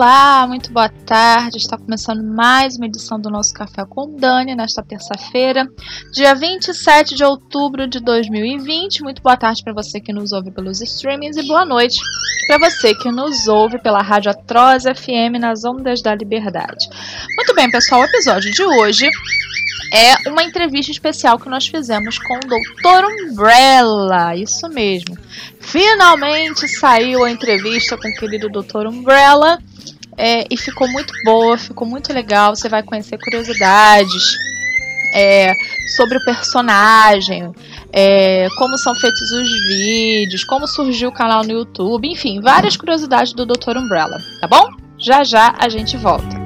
Olá, muito boa tarde. Está começando mais uma edição do nosso Café com Dani nesta terça-feira, dia 27 de outubro de 2020. Muito boa tarde para você que nos ouve pelos streamings e boa noite para você que nos ouve pela Rádio Atroz FM nas Ondas da Liberdade. Muito bem, pessoal, o episódio de hoje é uma entrevista especial que nós fizemos com o Dr. Umbrella. Isso mesmo. Finalmente saiu a entrevista com o querido Dr. Umbrella. É, e ficou muito boa, ficou muito legal. Você vai conhecer curiosidades é, sobre o personagem, é, como são feitos os vídeos, como surgiu o canal no YouTube, enfim, várias curiosidades do Dr. Umbrella, tá bom? Já já a gente volta.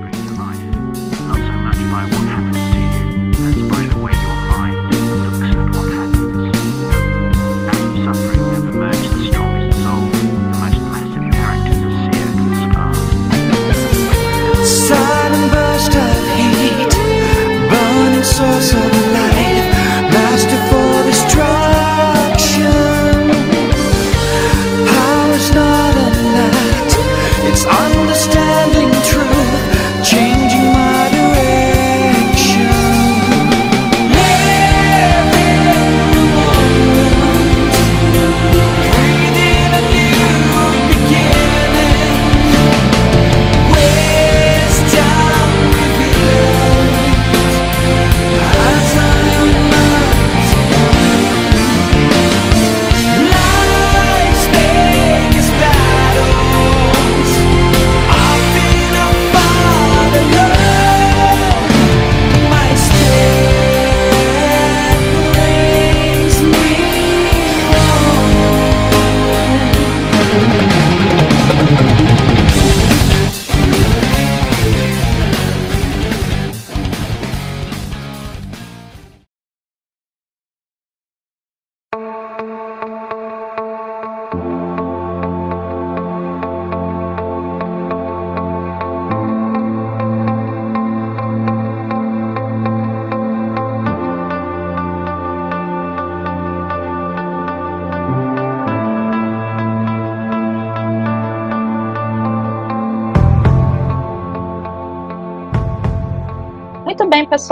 cosas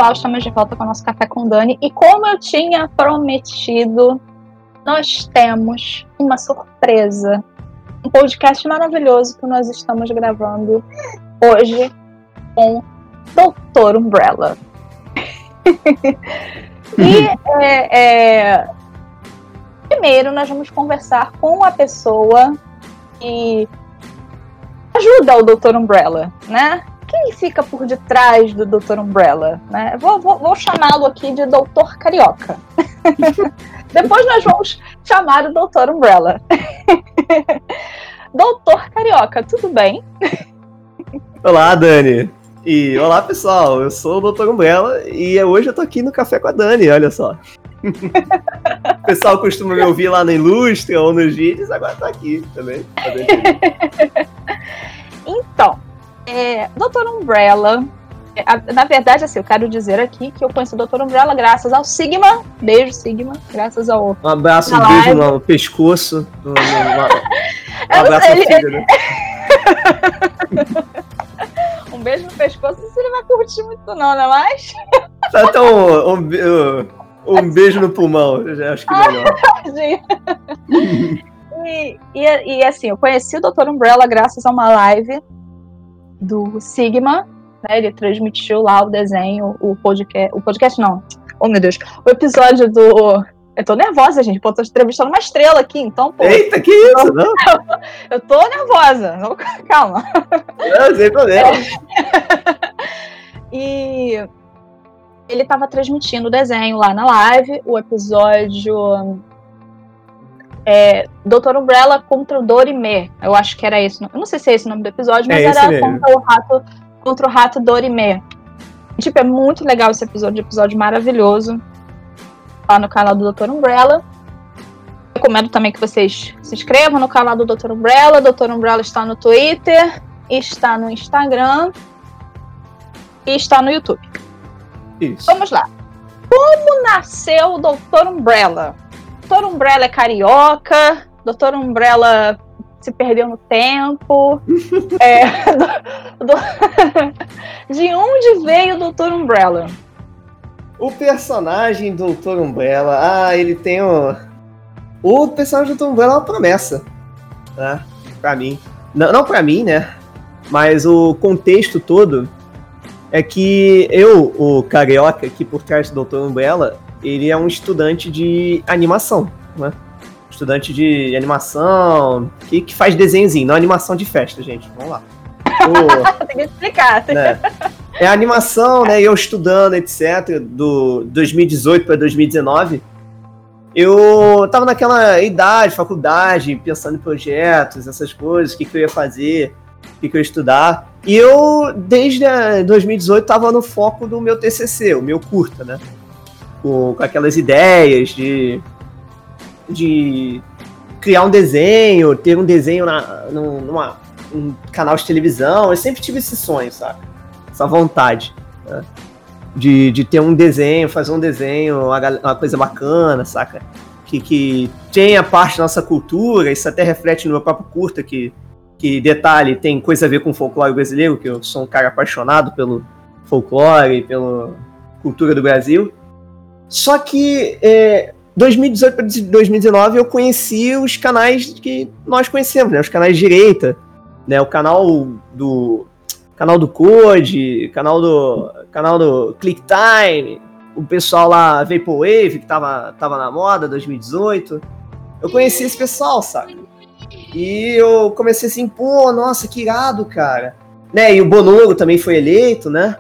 pessoal, estamos de volta com o nosso Café com Dani. E como eu tinha prometido, nós temos uma surpresa. Um podcast maravilhoso que nós estamos gravando hoje com Doutor Umbrella. e é, é, primeiro nós vamos conversar com a pessoa que ajuda o Doutor Umbrella, né? Quem fica por detrás do Dr. Umbrella? Né? Vou, vou, vou chamá-lo aqui de Doutor Carioca. Depois nós vamos chamar o Doutor Umbrella. Doutor Carioca, tudo bem? Olá, Dani. E olá, pessoal. Eu sou o Doutor Umbrella e hoje eu tô aqui no Café com a Dani, olha só. o pessoal costuma me ouvir lá na Ilustre ou nos vídeos, agora tá aqui também. então, é, Doutor Umbrella. É, na verdade, assim, eu quero dizer aqui que eu conheço o Doutor Umbrella graças ao Sigma. Beijo, Sigma. Graças ao. Um abraço, um beijo no pescoço. No, no, um abraço sei, filha, né? um beijo no pescoço, se ele vai curtir muito, não, não é mais? Tá, então, um, um, um beijo no pulmão, já acho que é melhor. e, e, e assim, eu conheci o Doutor Umbrella graças a uma live do Sigma, né? Ele transmitiu lá o desenho, o podcast. O podcast não. Oh, meu Deus. O episódio do. Eu tô nervosa, gente. Pô, tô entrevistando uma estrela aqui, então, pô. Eita, que isso, não? Eu tô nervosa. Calma. Não, sem problema. É. E ele tava transmitindo o desenho lá na live, o episódio é, Doutor Umbrella contra o Dorime. Eu acho que era esse. Eu não sei se é esse o nome do episódio, mas é era contra o rato contra o rato Dorime. Tipo, é muito legal esse episódio, episódio maravilhoso. Lá no canal do Doutor Umbrella. Recomendo também que vocês se inscrevam no canal do Doutor Umbrella. Doutor Umbrella está no Twitter, está no Instagram e está no YouTube. Isso. Vamos lá. Como nasceu o Doutor Umbrella? Doutor Umbrella é carioca, Doutor Umbrella se perdeu no tempo. é, do, do, de onde veio o Dr. Umbrella? O personagem do Dr. Umbrella, ah, ele tem o. O personagem do Dr. Umbrella é uma promessa, né? Pra mim. Não, não pra mim, né? Mas o contexto todo é que eu, o carioca aqui por trás do Dr. Umbrella, ele é um estudante de animação, né? Estudante de animação, que, que faz desenhozinho, não animação de festa, gente. Vamos lá. O, tem que explicar. Né? É animação, né? Eu estudando, etc., do 2018 para 2019. Eu tava naquela idade, faculdade, pensando em projetos, essas coisas, o que, que eu ia fazer, o que, que eu ia estudar. E eu, desde 2018, tava no foco do meu TCC, o meu curta, né? Com, com aquelas ideias de, de criar um desenho, ter um desenho na, numa, um canal de televisão. Eu sempre tive esse sonho, sabe? Essa vontade. Né? de, de ter um desenho, fazer um desenho, uma, coisa bacana, saca? Que, que tenha parte da nossa cultura, isso até reflete no meu próprio curta, que, que detalhe, tem coisa a ver com folclore brasileiro, que eu sou um cara apaixonado pelo folclore, pela cultura do Brasil. Só que é, 2018 para 2019 eu conheci os canais que nós conhecemos, né? Os canais de direita, né? O canal do canal do Code, canal do canal do ClickTime, o pessoal lá Vaporwave que tava, tava na moda 2018. Eu conheci esse pessoal, sabe? E eu comecei assim, pô, nossa, que irado, cara. Né? E o Bonoro também foi eleito, né?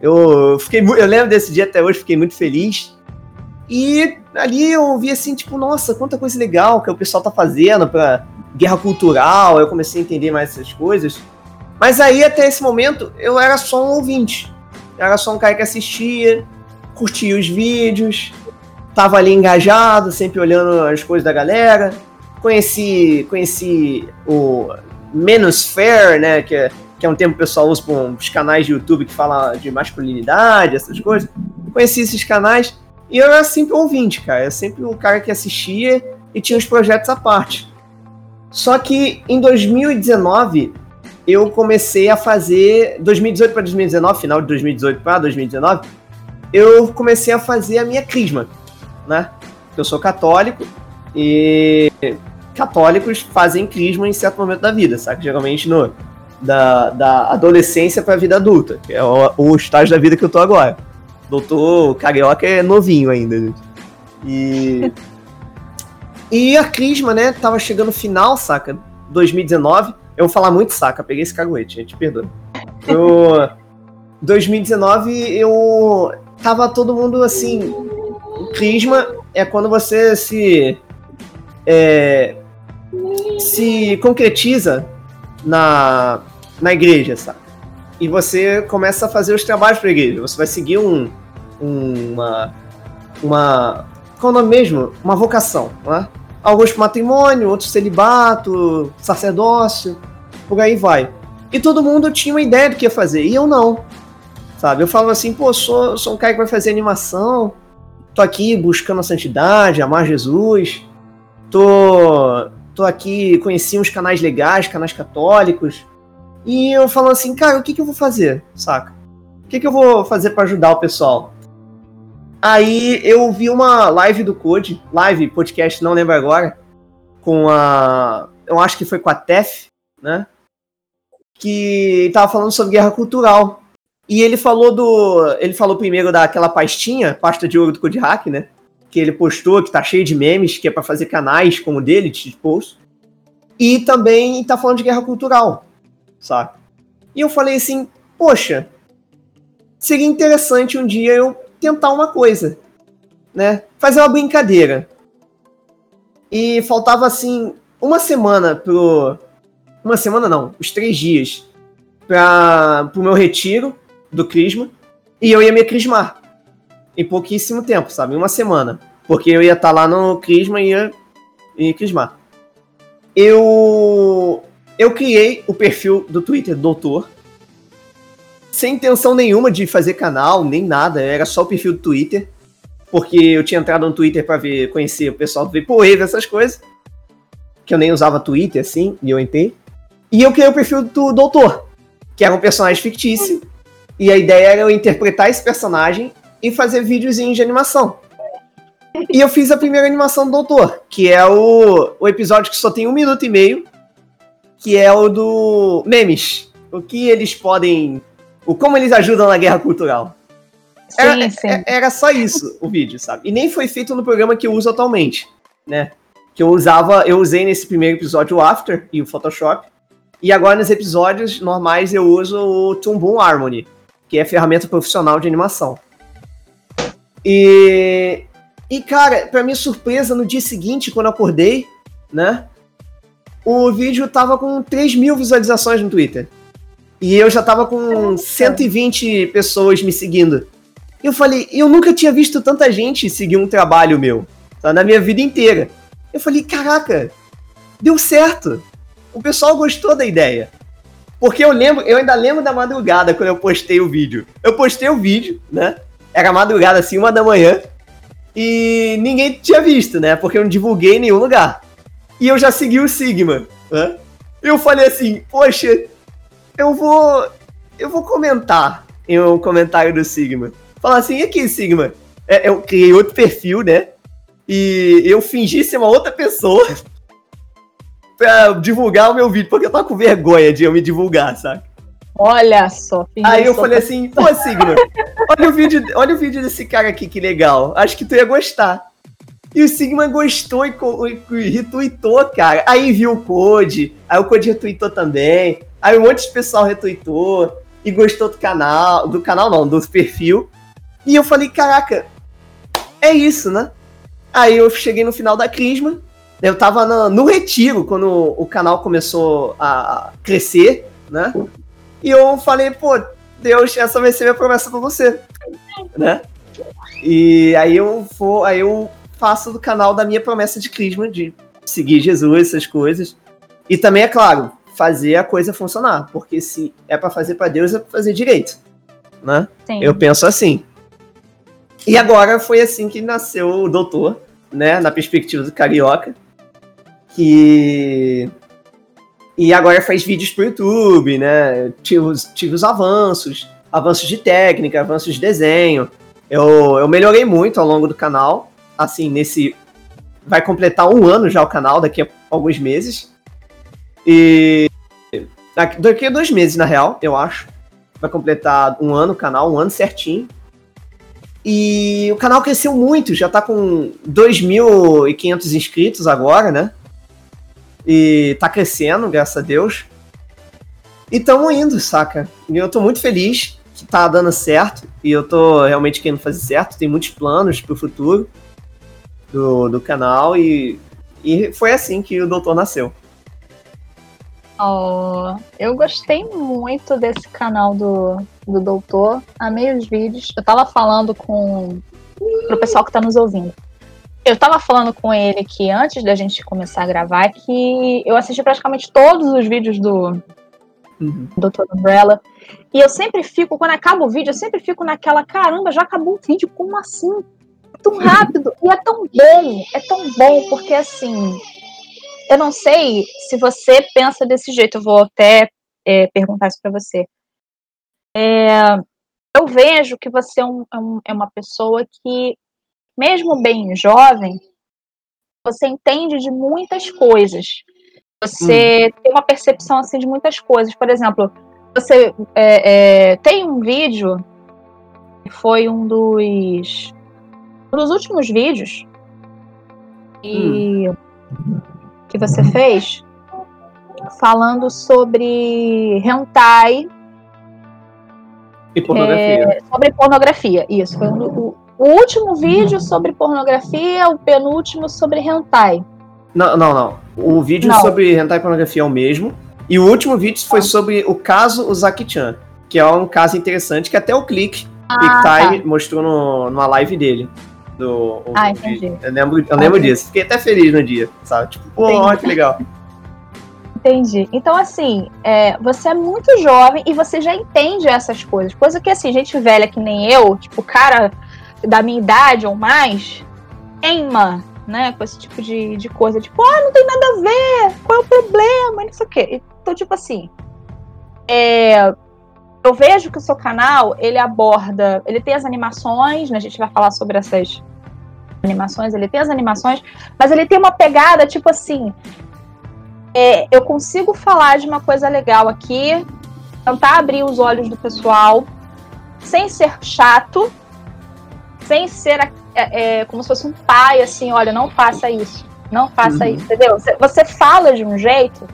Eu fiquei eu lembro desse dia até hoje, fiquei muito feliz. E ali eu vi assim, tipo, nossa, quanta coisa legal que o pessoal tá fazendo pra guerra cultural. Eu comecei a entender mais essas coisas. Mas aí, até esse momento, eu era só um ouvinte. Eu era só um cara que assistia, curtia os vídeos, tava ali engajado, sempre olhando as coisas da galera. Conheci, conheci o Menosphere, né, que é, que é um termo que o pessoal usa para uns canais de YouTube que fala de masculinidade, essas coisas. Conheci esses canais e eu era sempre ouvinte, cara. Eu sempre o cara que assistia e tinha os projetos à parte. Só que em 2019 eu comecei a fazer 2018 para 2019, final de 2018 para 2019, eu comecei a fazer a minha crisma, né? Eu sou católico e católicos fazem crisma em certo momento da vida, sabe? Geralmente no da, da adolescência para a vida adulta, que é o, o, estágio da vida que eu tô agora. Doutor Carioca é novinho ainda, gente. E e a crisma, né, tava chegando final, saca? 2019 eu vou falar muito saca, peguei esse caguete, gente, perdoa. Eu, 2019, eu tava todo mundo assim. Crisma é quando você se. É, se concretiza na, na igreja, sabe? E você começa a fazer os trabalhos para a igreja. Você vai seguir um, uma. Uma. Qual é o nome mesmo? Uma vocação, não é? alguns matrimônio, outros celibato, sacerdócio, por aí vai. E todo mundo tinha uma ideia do que ia fazer, e eu não. Sabe? Eu falava assim, pô, sou, sou um cara que vai fazer animação, tô aqui buscando a santidade, amar Jesus, tô, tô aqui, conheci uns canais legais, canais católicos, e eu falo assim, cara, o que, que eu vou fazer, saca? O que, que eu vou fazer para ajudar o pessoal? Aí eu vi uma live do Code, live, podcast, não lembro agora, com a. Eu acho que foi com a Tef, né? Que tava falando sobre guerra cultural. E ele falou do. Ele falou primeiro daquela pastinha, pasta de ouro do Code Hack, né? Que ele postou, que tá cheio de memes, que é para fazer canais como o dele, de post. E também tá falando de guerra cultural, sabe? E eu falei assim, poxa, seria interessante um dia eu tentar uma coisa, né? Fazer uma brincadeira. E faltava assim uma semana pro uma semana não, os três dias para pro meu retiro do crisma e eu ia me crismar em pouquíssimo tempo, sabe? Uma semana, porque eu ia estar tá lá no crisma e ia, ia crismar. Eu eu criei o perfil do Twitter Doutor sem intenção nenhuma de fazer canal, nem nada, era só o perfil do Twitter, porque eu tinha entrado no Twitter para ver, conhecer o pessoal do Vaporwave, essas coisas. que eu nem usava Twitter, assim, e eu entrei. E eu criei o perfil do Doutor, que era um personagem fictício. E a ideia era eu interpretar esse personagem e fazer videozinhos de animação. E eu fiz a primeira animação do Doutor, que é o, o episódio que só tem um minuto e meio, que é o do memes. O que eles podem. O como eles ajudam na guerra cultural. Era, Sim, sim. é- era só isso o vídeo, sabe? E nem foi feito no programa que eu uso atualmente, né? Que eu usava, eu usei nesse primeiro episódio o After e o Photoshop. E agora nos episódios normais eu uso o Toon Boom Harmony, que é ferramenta profissional de animação. E e cara, pra minha surpresa, no dia seguinte, quando eu acordei, né? O vídeo tava com 3 mil visualizações no Twitter. E eu já tava com 120 pessoas me seguindo. E eu falei, eu nunca tinha visto tanta gente seguir um trabalho meu, tá? Na minha vida inteira. Eu falei, caraca, deu certo. O pessoal gostou da ideia. Porque eu lembro, eu ainda lembro da madrugada quando eu postei o vídeo. Eu postei o vídeo, né? Era madrugada assim, uma da manhã. E ninguém tinha visto, né? Porque eu não divulguei em nenhum lugar. E eu já segui o Sigma, né? Eu falei assim, poxa, eu vou. Eu vou comentar em um comentário do Sigma. Falar assim, e aqui, Sigma? É, eu criei outro perfil, né? E eu fingi ser uma outra pessoa pra divulgar o meu vídeo, porque eu tava com vergonha de eu me divulgar, sabe? Olha só. Aí eu falei assim, pô, Sigma, olha o, vídeo, olha o vídeo desse cara aqui, que legal. Acho que tu ia gostar. E o Sigma gostou e, e retweetou, cara. Aí viu o Code, aí o Code retweetou também. Aí um monte de pessoal retweetou e gostou do canal, do canal não, do perfil. E eu falei, caraca, é isso, né? Aí eu cheguei no final da Crisma, eu tava no, no retiro quando o canal começou a crescer, né? E eu falei, pô, Deus, essa vai ser minha promessa pra você, né? E aí eu vou, aí eu faço do canal da minha promessa de Crisma, de seguir Jesus, essas coisas. E também, é claro, fazer a coisa funcionar, porque se é pra fazer pra Deus, é pra fazer direito, né? Sim. Eu penso assim. E agora foi assim que nasceu o Doutor, né? Na perspectiva do Carioca. Que. E agora faz vídeos pro YouTube, né? Tive os, tive os avanços, avanços de técnica, avanços de desenho. Eu, eu melhorei muito ao longo do canal. Assim, nesse. Vai completar um ano já o canal, daqui a alguns meses. E. Daqui, a dois meses, na real, eu acho vai completar um ano o canal, um ano certinho. E o canal cresceu muito, já tá com 2.500 inscritos agora, né? E tá crescendo, graças a Deus. E tamo indo, saca? E eu tô muito feliz que tá dando certo. E eu tô realmente querendo fazer certo. Tem muitos planos pro futuro do, do canal. E, e foi assim que o Doutor nasceu. Oh, eu gostei muito desse canal do, do Doutor. Amei os vídeos. Eu tava falando com pro pessoal que tá nos ouvindo. Eu tava falando com ele que antes da gente começar a gravar, que eu assisti praticamente todos os vídeos do Uhum. Doutor Umbrella. E eu sempre fico, quando acaba o vídeo, eu sempre fico naquela, caramba, já acabou o vídeo, como assim? Tão rápido. e é tão bom, é tão bom, porque assim, eu não sei se você pensa desse jeito, eu vou até é, perguntar isso pra você. É, eu vejo que você é, um- é um- é uma pessoa que, mesmo bem jovem, você entende de muitas coisas. Você tem uma percepção assim de muitas coisas. Por exemplo, você é, é, tem um vídeo que foi um dos dos últimos vídeos e que você fez falando sobre hentai, E pornografia. sobre pornografia. Isso foi um o, o último vídeo sobre pornografia, o penúltimo sobre hentai. Não, não, não. O vídeo Não. sobre hentai e pornografia é o mesmo. E o último vídeo foi sobre o caso Uzaki-chan, que é um caso interessante que até o Click, Ah, Click mostrou no, numa live dele. Do, o- Ah, entendi. Eu lembro, eu lembro Ok. disso. Fiquei até feliz no dia, sabe? Tipo, pô, que legal. Entendi. Então, assim, é, você é muito jovem e você já entende essas coisas. Coisa que, assim, gente velha que nem eu, tipo, cara da minha idade ou mais, queima né? Com esse tipo de, de coisa. Tipo, ah, não tem nada a ver, qual é o problema? Não sei o quê. Então, tipo assim. É, eu vejo que o seu canal, ele aborda. Ele tem as animações, né? A gente vai falar sobre essas animações, ele tem as animações, mas ele tem uma pegada, tipo assim. É, eu consigo falar de uma coisa legal aqui, tentar abrir os olhos do pessoal, sem ser chato, sem ser é, é, como se fosse um pai, assim, olha, não faça isso, não faça uhum. isso, entendeu? Você fala de um jeito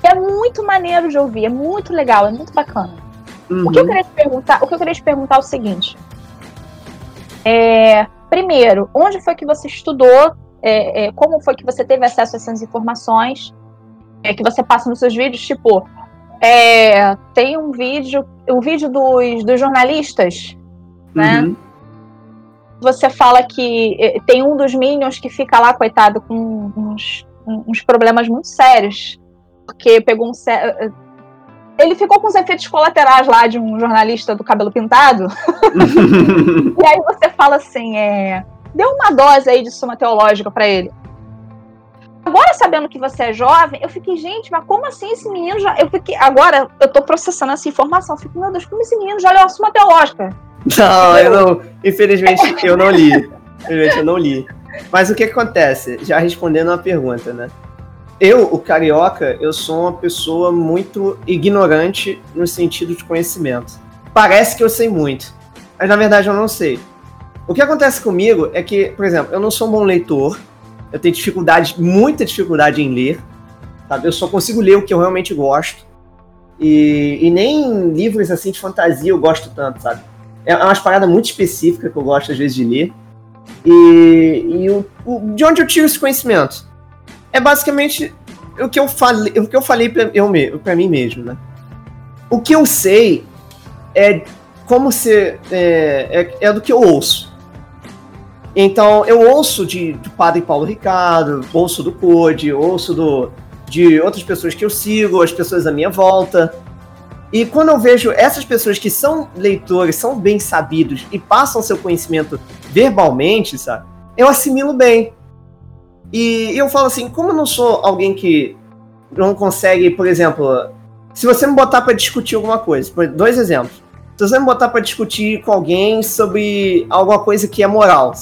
que é muito maneiro de ouvir, é muito legal, é muito bacana. Uhum. O que eu uhum. queria te perguntar, o que eu queria te perguntar é o seguinte. É, primeiro, onde foi que você estudou? É, é, como foi que você teve acesso a essas informações? É, que você passa nos seus vídeos, tipo, é, tem um vídeo, o um vídeo dos, dos jornalistas, né? Uhum. Você fala que é, tem um dos Minions que fica lá, coitado, com uns, uns problemas muito sérios. Porque pegou um. Ele ficou com os efeitos colaterais lá de um jornalista do cabelo pintado. e aí você fala assim: é, deu uma dose aí de suma teológica para ele. Agora, sabendo que você é jovem, eu fiquei, gente, mas como assim esse menino já. Eu fiquei, agora eu tô processando essa informação. Eu fico, meu Deus, como esse menino já leu a Suma Teológica? Não, eu não. Infelizmente, eu não li. Infelizmente, eu não li. Mas o que, acontece? Já respondendo uma pergunta, né? Eu, o carioca, eu sou uma pessoa muito ignorante no sentido de conhecimento. Parece que eu sei muito, mas na verdade eu não sei. O que acontece comigo é que, por exemplo, eu não sou um bom leitor, eu tenho dificuldade, muita dificuldade em ler, sabe? Eu só consigo ler o que eu realmente gosto. E, e nem livros assim de fantasia eu gosto tanto, sabe? É umas paradas muito específicas que eu gosto às vezes de ler. E, e o, o, de onde eu tiro esse conhecimento? É basicamente o que eu falei, o que eu falei pra, eu, pra mim mesmo, né? O que eu sei é como ser. É, é, é do que eu ouço. Então, eu ouço de, do padre Paulo Ricardo, ouço do Code, ouço do, de outras pessoas que eu sigo, as pessoas à minha volta. E quando eu vejo essas pessoas que são leitores, são bem sabidos e passam seu conhecimento verbalmente, sabe? Eu assimilo bem. E eu falo assim, como eu não sou alguém que não consegue, por exemplo, se você me botar para discutir alguma coisa, dois exemplos. Se você me botar para discutir com alguém sobre alguma coisa que é moral?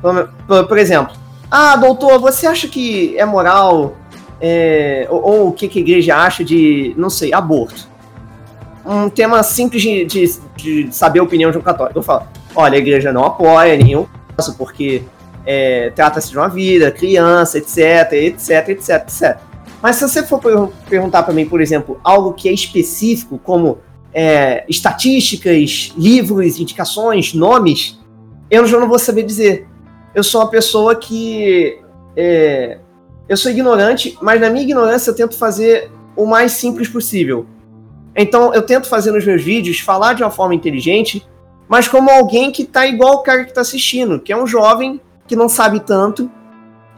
Por, por, por exemplo, ah, doutor, você acha que é moral é, ou, ou, o que, que a igreja acha de, não sei, aborto? Um tema simples de, de, de saber a opinião de um católico. Eu falo, olha, a igreja não apoia nenhum caso, porque é, trata-se de uma vida, criança, etc, etc, etc, etc. Mas se você for perguntar para mim, por exemplo, algo que é específico, como é, estatísticas, livros, indicações, nomes, eu já não vou saber dizer. Eu sou uma pessoa que. É, eu sou ignorante, mas na minha ignorância eu tento fazer o mais simples possível. Então eu tento fazer nos meus vídeos falar de uma forma inteligente, mas como alguém que tá igual o cara que está assistindo, que é um jovem que não sabe tanto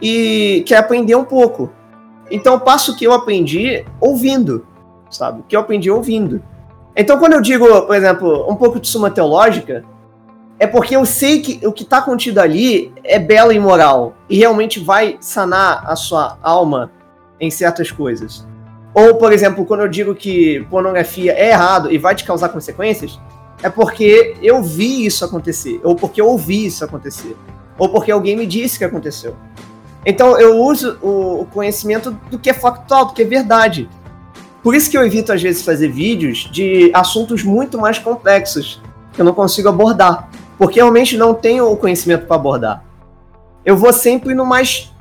e quer aprender um pouco. Então eu passo o que eu aprendi ouvindo, sabe? O que eu aprendi ouvindo. Então, quando eu digo, por exemplo, um pouco de suma teológica, é porque eu sei que o que está contido ali é belo e moral e realmente vai sanar a sua alma em certas coisas. Ou, por exemplo, quando eu digo que pornografia é errado e vai te causar consequências, é porque eu vi isso acontecer, ou porque eu ouvi isso acontecer, ou porque alguém me disse que aconteceu. Então eu uso o conhecimento do que é factual, do que é verdade. Por isso que eu evito, às vezes, fazer vídeos de assuntos muito mais complexos que eu não consigo abordar. Porque realmente não tenho o conhecimento para abordar. Eu vou sempre no mais.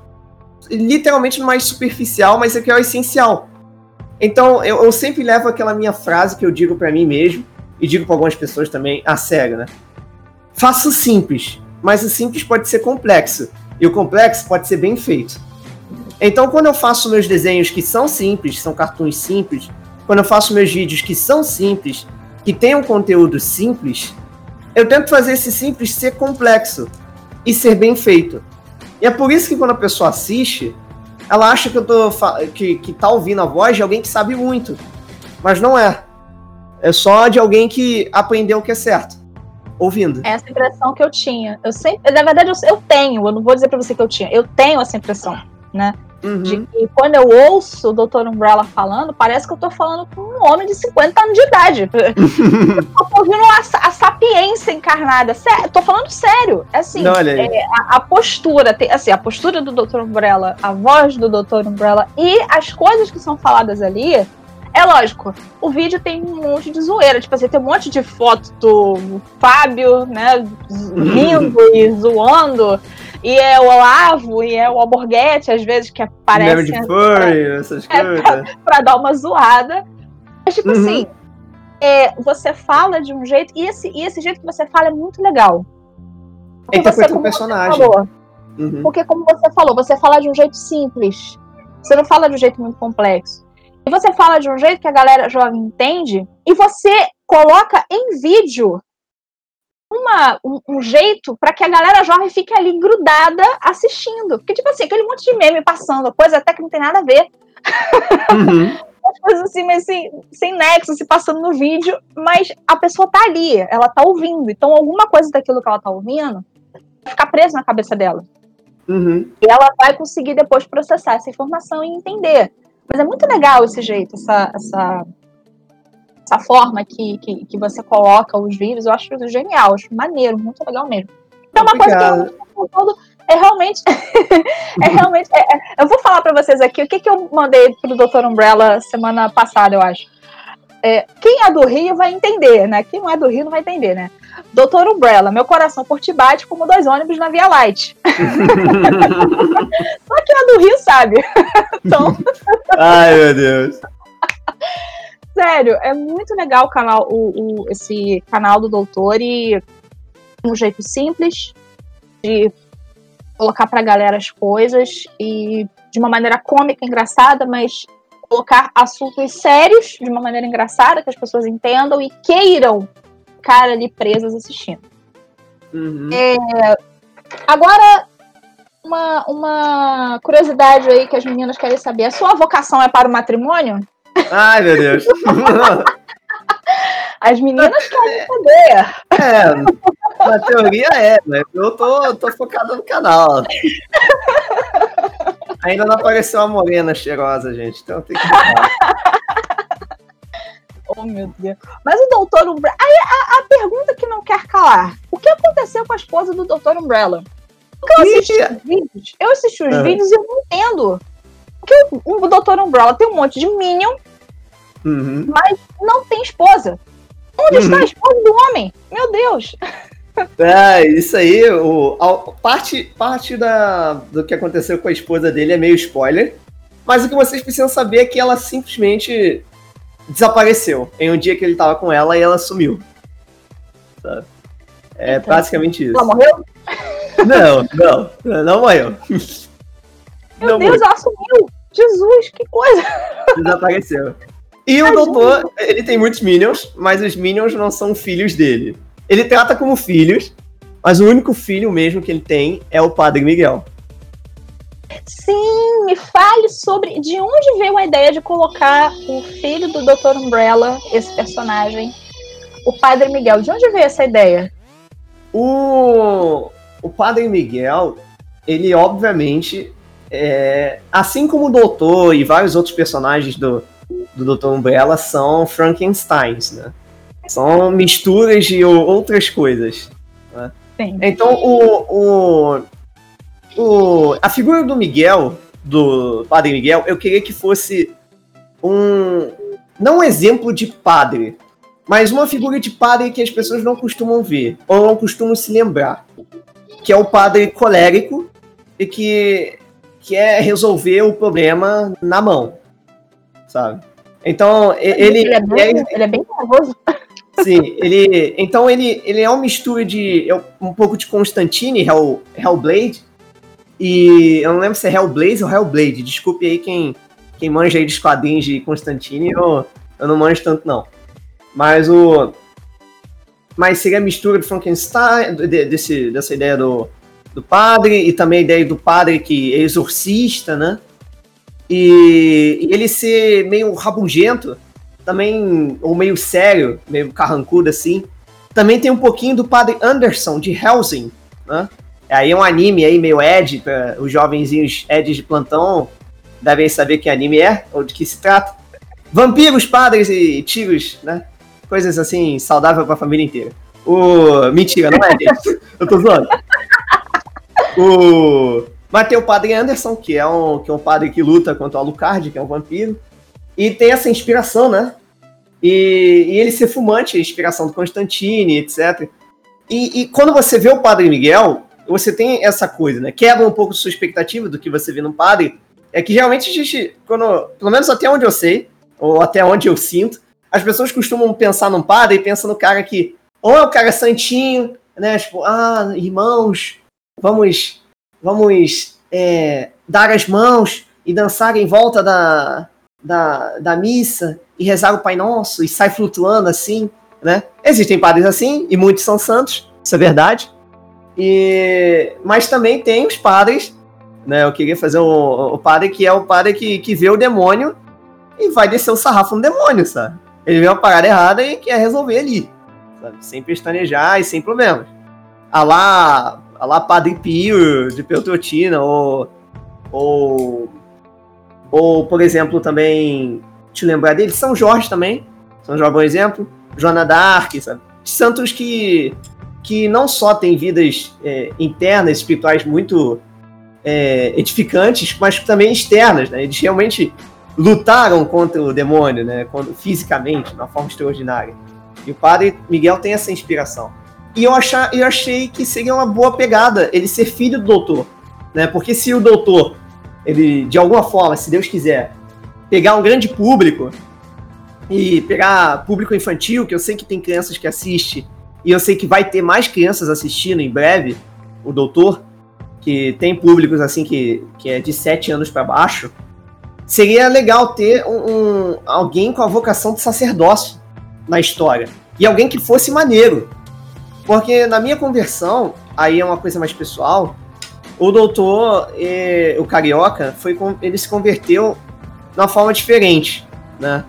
literalmente no mais superficial, mas é que é o essencial. Então eu, eu sempre levo aquela minha frase que eu digo para mim mesmo, e digo para algumas pessoas também, a sério, né? Faça o simples, mas o simples pode ser complexo. E o complexo pode ser bem feito. Então, quando eu faço meus desenhos que são simples, são cartoons simples, quando eu faço meus vídeos que são simples, que tem um conteúdo simples, eu tento fazer esse simples ser complexo e ser bem feito. E é por isso que quando a pessoa assiste, ela acha que eu tô que, que tá ouvindo a voz de alguém que sabe muito. Mas não é. É só de alguém que aprendeu o que é certo. Ouvindo. É essa impressão que eu tinha. Eu sempre, na verdade, eu, eu tenho, eu não vou dizer pra você que eu tinha, eu tenho essa impressão, né? Uhum. De que quando eu ouço o Dr. Umbrella falando, parece que eu tô falando com um homem de 50 anos de idade. eu tô ouvindo a, a sapiência encarnada. Sério, tô falando sério. É assim, Não, é, a, a postura, tem, assim, a postura do Dr. Umbrella, a voz do Dr. Umbrella e as coisas que são faladas ali. É lógico, o vídeo tem um monte de zoeira. Tipo assim, tem um monte de foto do Fábio, né? Rindo e zoando. E é o Olavo, e é o Alborguete, às vezes, que aparece de furry, essas É, coisas. pra dar uma zoada. Mas, tipo Uhum. assim, é, você fala de um jeito, e esse, e esse jeito que você fala é muito legal. Porque Interpreta o como você personagem. falou, Uhum. porque, como você falou, você fala de um jeito simples. Você não fala de um jeito muito complexo. E você fala de um jeito que a galera jovem entende, e você coloca em vídeo uma, um, um jeito para que a galera jovem fique ali grudada assistindo. Porque, tipo assim, aquele monte de meme passando, coisa até que não tem nada a ver Uhum. coisas assim, mas assim, sem nexo, se passando no vídeo, mas a pessoa tá ali, ela tá ouvindo. Então, alguma coisa daquilo que ela tá ouvindo vai ficar preso na cabeça dela. Uhum. E ela vai conseguir depois processar essa informação e entender. Mas é muito legal esse jeito, essa, essa, essa forma que, que, que você coloca os vídeos. Eu acho genial, acho maneiro, muito legal mesmo. Então, uma coisa que Obrigado. eu é realmente. é realmente. é- é- eu vou falar pra vocês aqui o que, que eu mandei pro Dr. Umbrella semana passada, eu acho. É, quem é do Rio vai entender, né? Quem não é do Rio não vai entender, né? Doutor Umbrella, meu coração por ti bate como dois ônibus na Via Light. Só quem é do Rio sabe. então, Ai, meu Deus. sério, é muito legal o canal, o, o- esse canal do doutor e um jeito simples de colocar pra galera as coisas e de uma maneira cômica, engraçada, mas colocar assuntos sérios de uma maneira engraçada que as pessoas entendam e queiram ficar ali presas assistindo. Uhum. Agora, uma, uma curiosidade aí que as meninas querem saber: a sua vocação é para o matrimônio? Ai, meu Deus. As meninas querem saber. É, na teoria é, né? Eu tô, tô focado no canal. Ainda não apareceu a morena cheirosa, gente. Então tem que. Oh, meu Deus. Mas o Doutor Umbrella. Aí a, a pergunta que não quer calar: o que aconteceu com a esposa do Doutor Umbrella? Porque eu assisti os vídeos, eu assisti os Ah. vídeos e eu não entendo. Porque o, o Doutor Umbrella tem um monte de Minion, Uhum. não tem esposa. Onde está Uhum. a esposa do homem? Meu Deus. É, isso aí, o, a- parte, parte da, do que aconteceu com a esposa dele é meio spoiler. Mas o que vocês precisam saber é que ela simplesmente desapareceu em um dia que ele tava com ela e ela sumiu. Sabe? É Eita. basicamente isso. Ela morreu? Não, não, não morreu. Meu Não Deus, ela sumiu. Jesus, que coisa. Desapareceu. E o Ai, doutor, ele tem muitos minions, mas os minions não são filhos dele. Ele trata como filhos, mas o único filho mesmo que ele tem é o Padre Miguel. Sim, me fale sobre de onde veio a ideia de colocar o filho do Dr. Umbrella, esse personagem, o Padre Miguel. De onde veio essa ideia? O, o Padre Miguel, ele obviamente, é, assim como o Doutor e vários outros personagens do, do Doutor Umbrella, são Frankensteins, né? São misturas de outras coisas. Sim. Então, o, o, o, a figura do Miguel, do Padre Miguel, eu queria que fosse um. Não um exemplo de padre, mas uma figura de padre que as pessoas não costumam ver, ou não costumam se lembrar. Que é o padre colérico e que quer resolver o problema na mão. Sabe? Então, ele. ele, é bem, ele é bem nervoso. Sim, ele. Então ele, ele é uma mistura de. é um pouco de Constantine, Hell, Hellblade. E eu não lembro se é Hellblaze ou Hellblade. Desculpe aí quem, quem manja aí dos quadrinhos de Constantine, eu, eu não manjo tanto não. Mas o. Mas seria a mistura do Frankenstein, de- desse, dessa ideia do, do padre, e também a ideia do padre que é exorcista, né? E, e ele ser meio rabugento, também, ou meio sério, meio carrancudo assim, Também tem um pouquinho do Padre Anderson, de Helsing, né? Aí é um anime aí meio Ed, para os jovenzinhos Eds de plantão devem saber que anime é, ou de que se trata. Vampiros, padres e tiros, né? Coisas assim, saudável para a família inteira. O... Mentira, não é, gente. Eu tô zoando. O... Mas tem o padre Anderson, que é um, que é um padre que luta contra o Alucard, que é um vampiro. E tem essa inspiração, né? E, e ele ser fumante, inspiração do Constantine, etc. E, e, quando você vê o Padre Miguel, você tem essa coisa, né? Quebra um pouco sua expectativa do que você vê no padre. É que geralmente a gente, quando, pelo menos até onde eu sei, ou até onde eu sinto, as pessoas costumam pensar num padre e pensam no cara que, ou é o cara santinho, né? Tipo, ah, irmãos, vamos, vamos é, dar as mãos e dançar em volta da, da, da missa e rezar o Pai Nosso e sai flutuando assim, né? Existem padres assim e muitos são santos, isso é verdade. E, mas também tem os padres, né? Eu queria fazer o, o padre que é o padre que, que vê o demônio e vai descer o sarrafo no demônio, sabe? Ele vê uma parada errada e quer resolver ali, sabe? Sem pestanejar e sem problemas. A lá, a lá Padre Pio de Peltrotina, ou, ou, ou, por exemplo, também te lembrar dele, São Jorge também. São Jorge é um exemplo. Joana d'Arc, sabe? Santos que, que não só têm vidas é, internas, espirituais muito é, edificantes, mas também externas, né? Eles realmente lutaram contra o demônio, né? fisicamente, de uma forma extraordinária. E o padre Miguel tem essa inspiração. E eu, achar, eu achei que seria uma boa pegada ele ser filho do doutor. Né? Porque se o doutor, ele, de alguma forma, se Deus quiser, pegar um grande público e pegar público infantil, que eu sei que tem crianças que assistem, e eu sei que vai ter mais crianças assistindo em breve, o Doutor, que tem públicos assim que, que é de 7 anos para baixo, seria legal ter um, um, alguém com a vocação de sacerdócio na história. E alguém que fosse maneiro. Porque na minha conversão, aí é uma coisa mais pessoal, o doutor, o carioca, foi ele se converteu de uma forma diferente, né?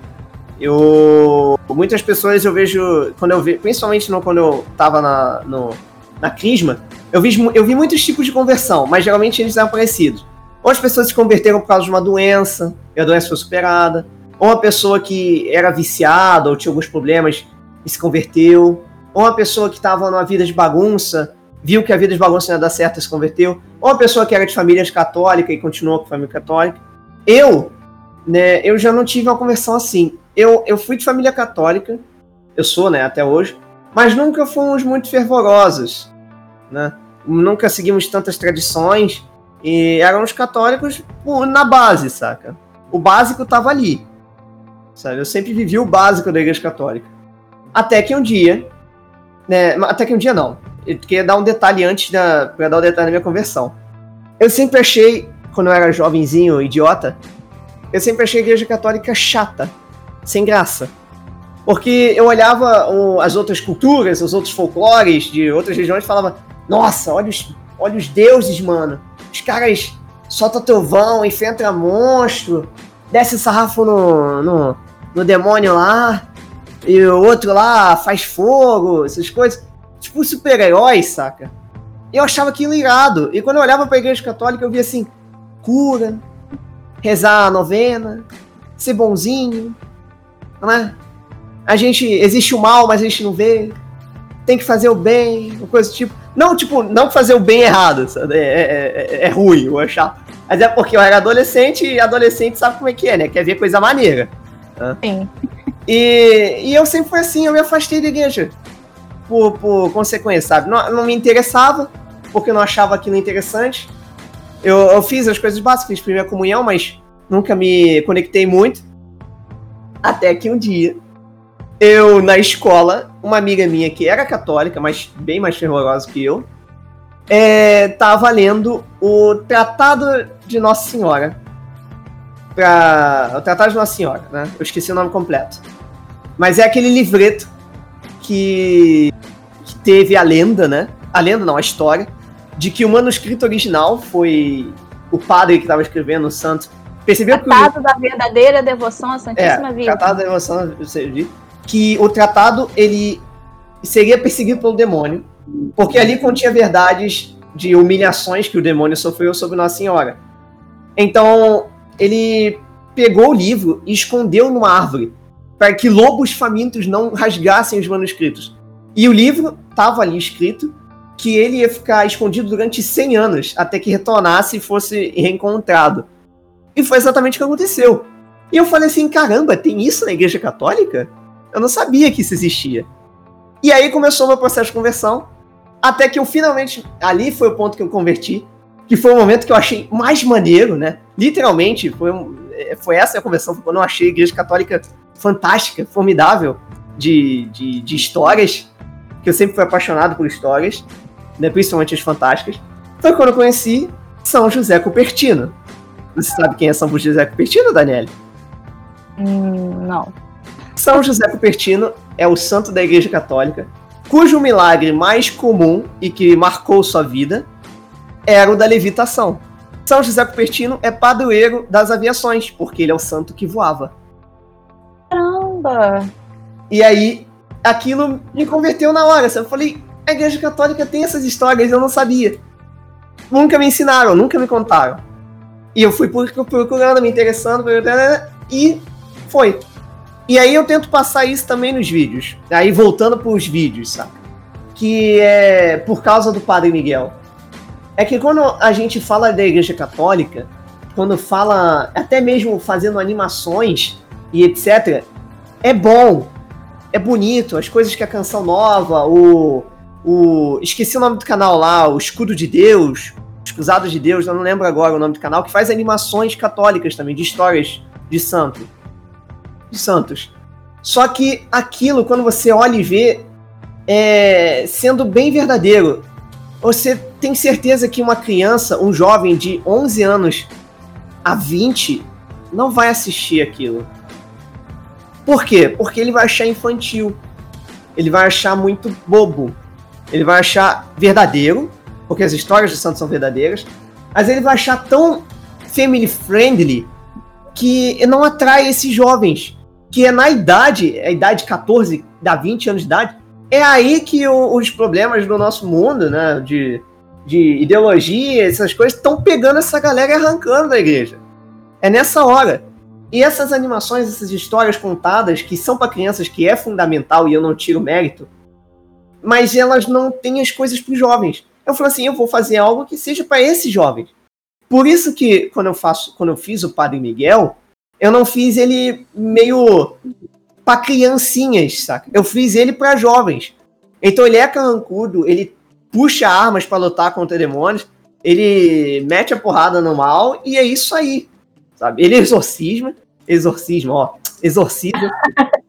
Eu muitas pessoas eu vejo quando eu vejo, principalmente no, quando eu tava na no, na crisma, eu vi eu vi muitos tipos de conversão, mas geralmente eles eram parecidos. Ou as pessoas se converteram por causa de uma doença, e a doença foi superada, ou uma pessoa que era viciada ou tinha alguns problemas e se converteu, ou uma pessoa que estava numa vida de bagunça, viu que a vida de bagunça não ia dar certo e se converteu, ou uma pessoa que era de famílias católica e continuou com a família católica. Eu né, eu já não tive uma conversão assim. Eu, eu fui de família católica, eu sou, né, até hoje, mas nunca fomos muito fervorosos, né? Nunca seguimos tantas tradições e éramos católicos na base, saca? O básico tava ali, sabe? Eu sempre vivi o básico da igreja católica. Até que um dia, né, até que um dia não. Eu queria dar um detalhe antes da, pra dar o um detalhe da minha conversão. Eu sempre achei, quando eu era jovenzinho, idiota, eu sempre achei a igreja católica chata, sem graça. Porque eu olhava o, as outras culturas, os outros folclores de outras regiões e falava: Nossa, olha os, olha os deuses, mano. Os caras soltam trovão, enfrentam monstro, desce sarrafo no, no, no demônio lá, e o outro lá faz fogo, essas coisas. Tipo super-heróis, saca? Eu achava aquilo irado. E quando eu olhava pra igreja católica, eu via assim: cura, rezar a novena, ser bonzinho, não é? A gente existe o mal, mas a gente não vê. Tem que fazer o bem, coisa do tipo. Não, tipo, não fazer o bem errado, é, é, é, é, ruim, eu achar. Mas é porque eu era adolescente e adolescente sabe como é que é, né? Quer ver coisa maneira. Né? Sim. E, e eu sempre fui assim, eu me afastei da igreja. Por, por consequência, sabe? Não, não me interessava, porque eu não achava aquilo interessante. Eu, eu fiz as coisas básicas, fiz primeira comunhão, mas nunca me conectei muito. Até que um dia, eu, na escola, uma amiga minha que era católica, mas bem mais fervorosa que eu, é, tava lendo o Tratado de Nossa Senhora. Pra, o Tratado de Nossa Senhora, né? Eu esqueci o nome completo. Mas é aquele livreto que, que teve a lenda, né? A lenda não, a história, de que o manuscrito original foi o padre que estava escrevendo, o santo. Percebeu tratado que o... da verdadeira devoção à Santíssima é, Virgem. Tratado da devoção. Que o tratado, ele seria perseguido pelo demônio, porque ali continha verdades de humilhações que o demônio sofreu sobre Nossa Senhora. Então, ele pegou o livro e escondeu numa árvore, para que lobos famintos não rasgassem os manuscritos. E o livro estava ali escrito que ele ia ficar escondido durante 100 anos, até que retornasse e fosse reencontrado. E foi exatamente o que aconteceu. E eu falei assim: caramba, tem isso na Igreja Católica? Eu não sabia que isso existia. E aí começou o meu processo de conversão, até que eu finalmente. Ali foi o ponto que eu converti, que foi o momento que eu achei mais maneiro, né? Literalmente, foi, é, foi essa a conversão, foi quando eu achei a Igreja Católica fantástica, formidável, de, de, de histórias, que eu sempre fui apaixonado por histórias, né? principalmente as fantásticas. Foi quando eu conheci São José Cupertino. Você sabe quem é São José Cupertino, Daniele? Hum, não. São José Cupertino é o santo da Igreja Católica, cujo milagre mais comum e que marcou sua vida era o da levitação. São José Cupertino é padroeiro das aviações, porque ele é o santo que voava. Caramba! E aí, aquilo me converteu na hora. Eu falei, a Igreja Católica tem essas histórias, eu não sabia. Nunca me ensinaram, nunca me contaram. E eu fui procurando, me interessando, e foi. E aí eu tento passar isso também nos vídeos. Aí voltando para os vídeos, sabe? Que é por causa do Padre Miguel. É que quando a gente fala da Igreja Católica, quando fala, até mesmo fazendo animações e etc., é bom, é bonito, as coisas que a canção nova, o, o. Esqueci o nome do canal lá, o Escudo de Deus, Escusados de Deus, eu não lembro agora o nome do canal, que faz animações católicas também, de histórias de santo de Santos. Só que aquilo, quando você olha e vê, é, sendo bem verdadeiro, você tem certeza que uma criança, um jovem de 11 anos a 20, não vai assistir aquilo. Por quê? Porque ele vai achar infantil. Ele vai achar muito bobo. Ele vai achar verdadeiro, porque as histórias de Santos são verdadeiras, mas ele vai achar tão family friendly que não atrai esses jovens que é na idade, a idade 14, da 20 anos de idade, é aí que o, os problemas do nosso mundo, né, de, de ideologia, essas coisas, estão pegando essa galera e arrancando da igreja. É nessa hora. E essas animações, essas histórias contadas, que são para crianças, que é fundamental e eu não tiro mérito, mas elas não têm as coisas para os jovens. Eu falo assim, eu vou fazer algo que seja para esses jovens. Por isso que quando eu faço, quando eu fiz o Padre Miguel, eu não fiz ele meio para criancinhas, saca? Eu fiz ele para jovens. Então ele é carrancudo, ele puxa armas para lutar contra demônios, ele mete a porrada no mal e é isso aí, sabe? Ele exorcisma, exorcismo, ó, exorciza,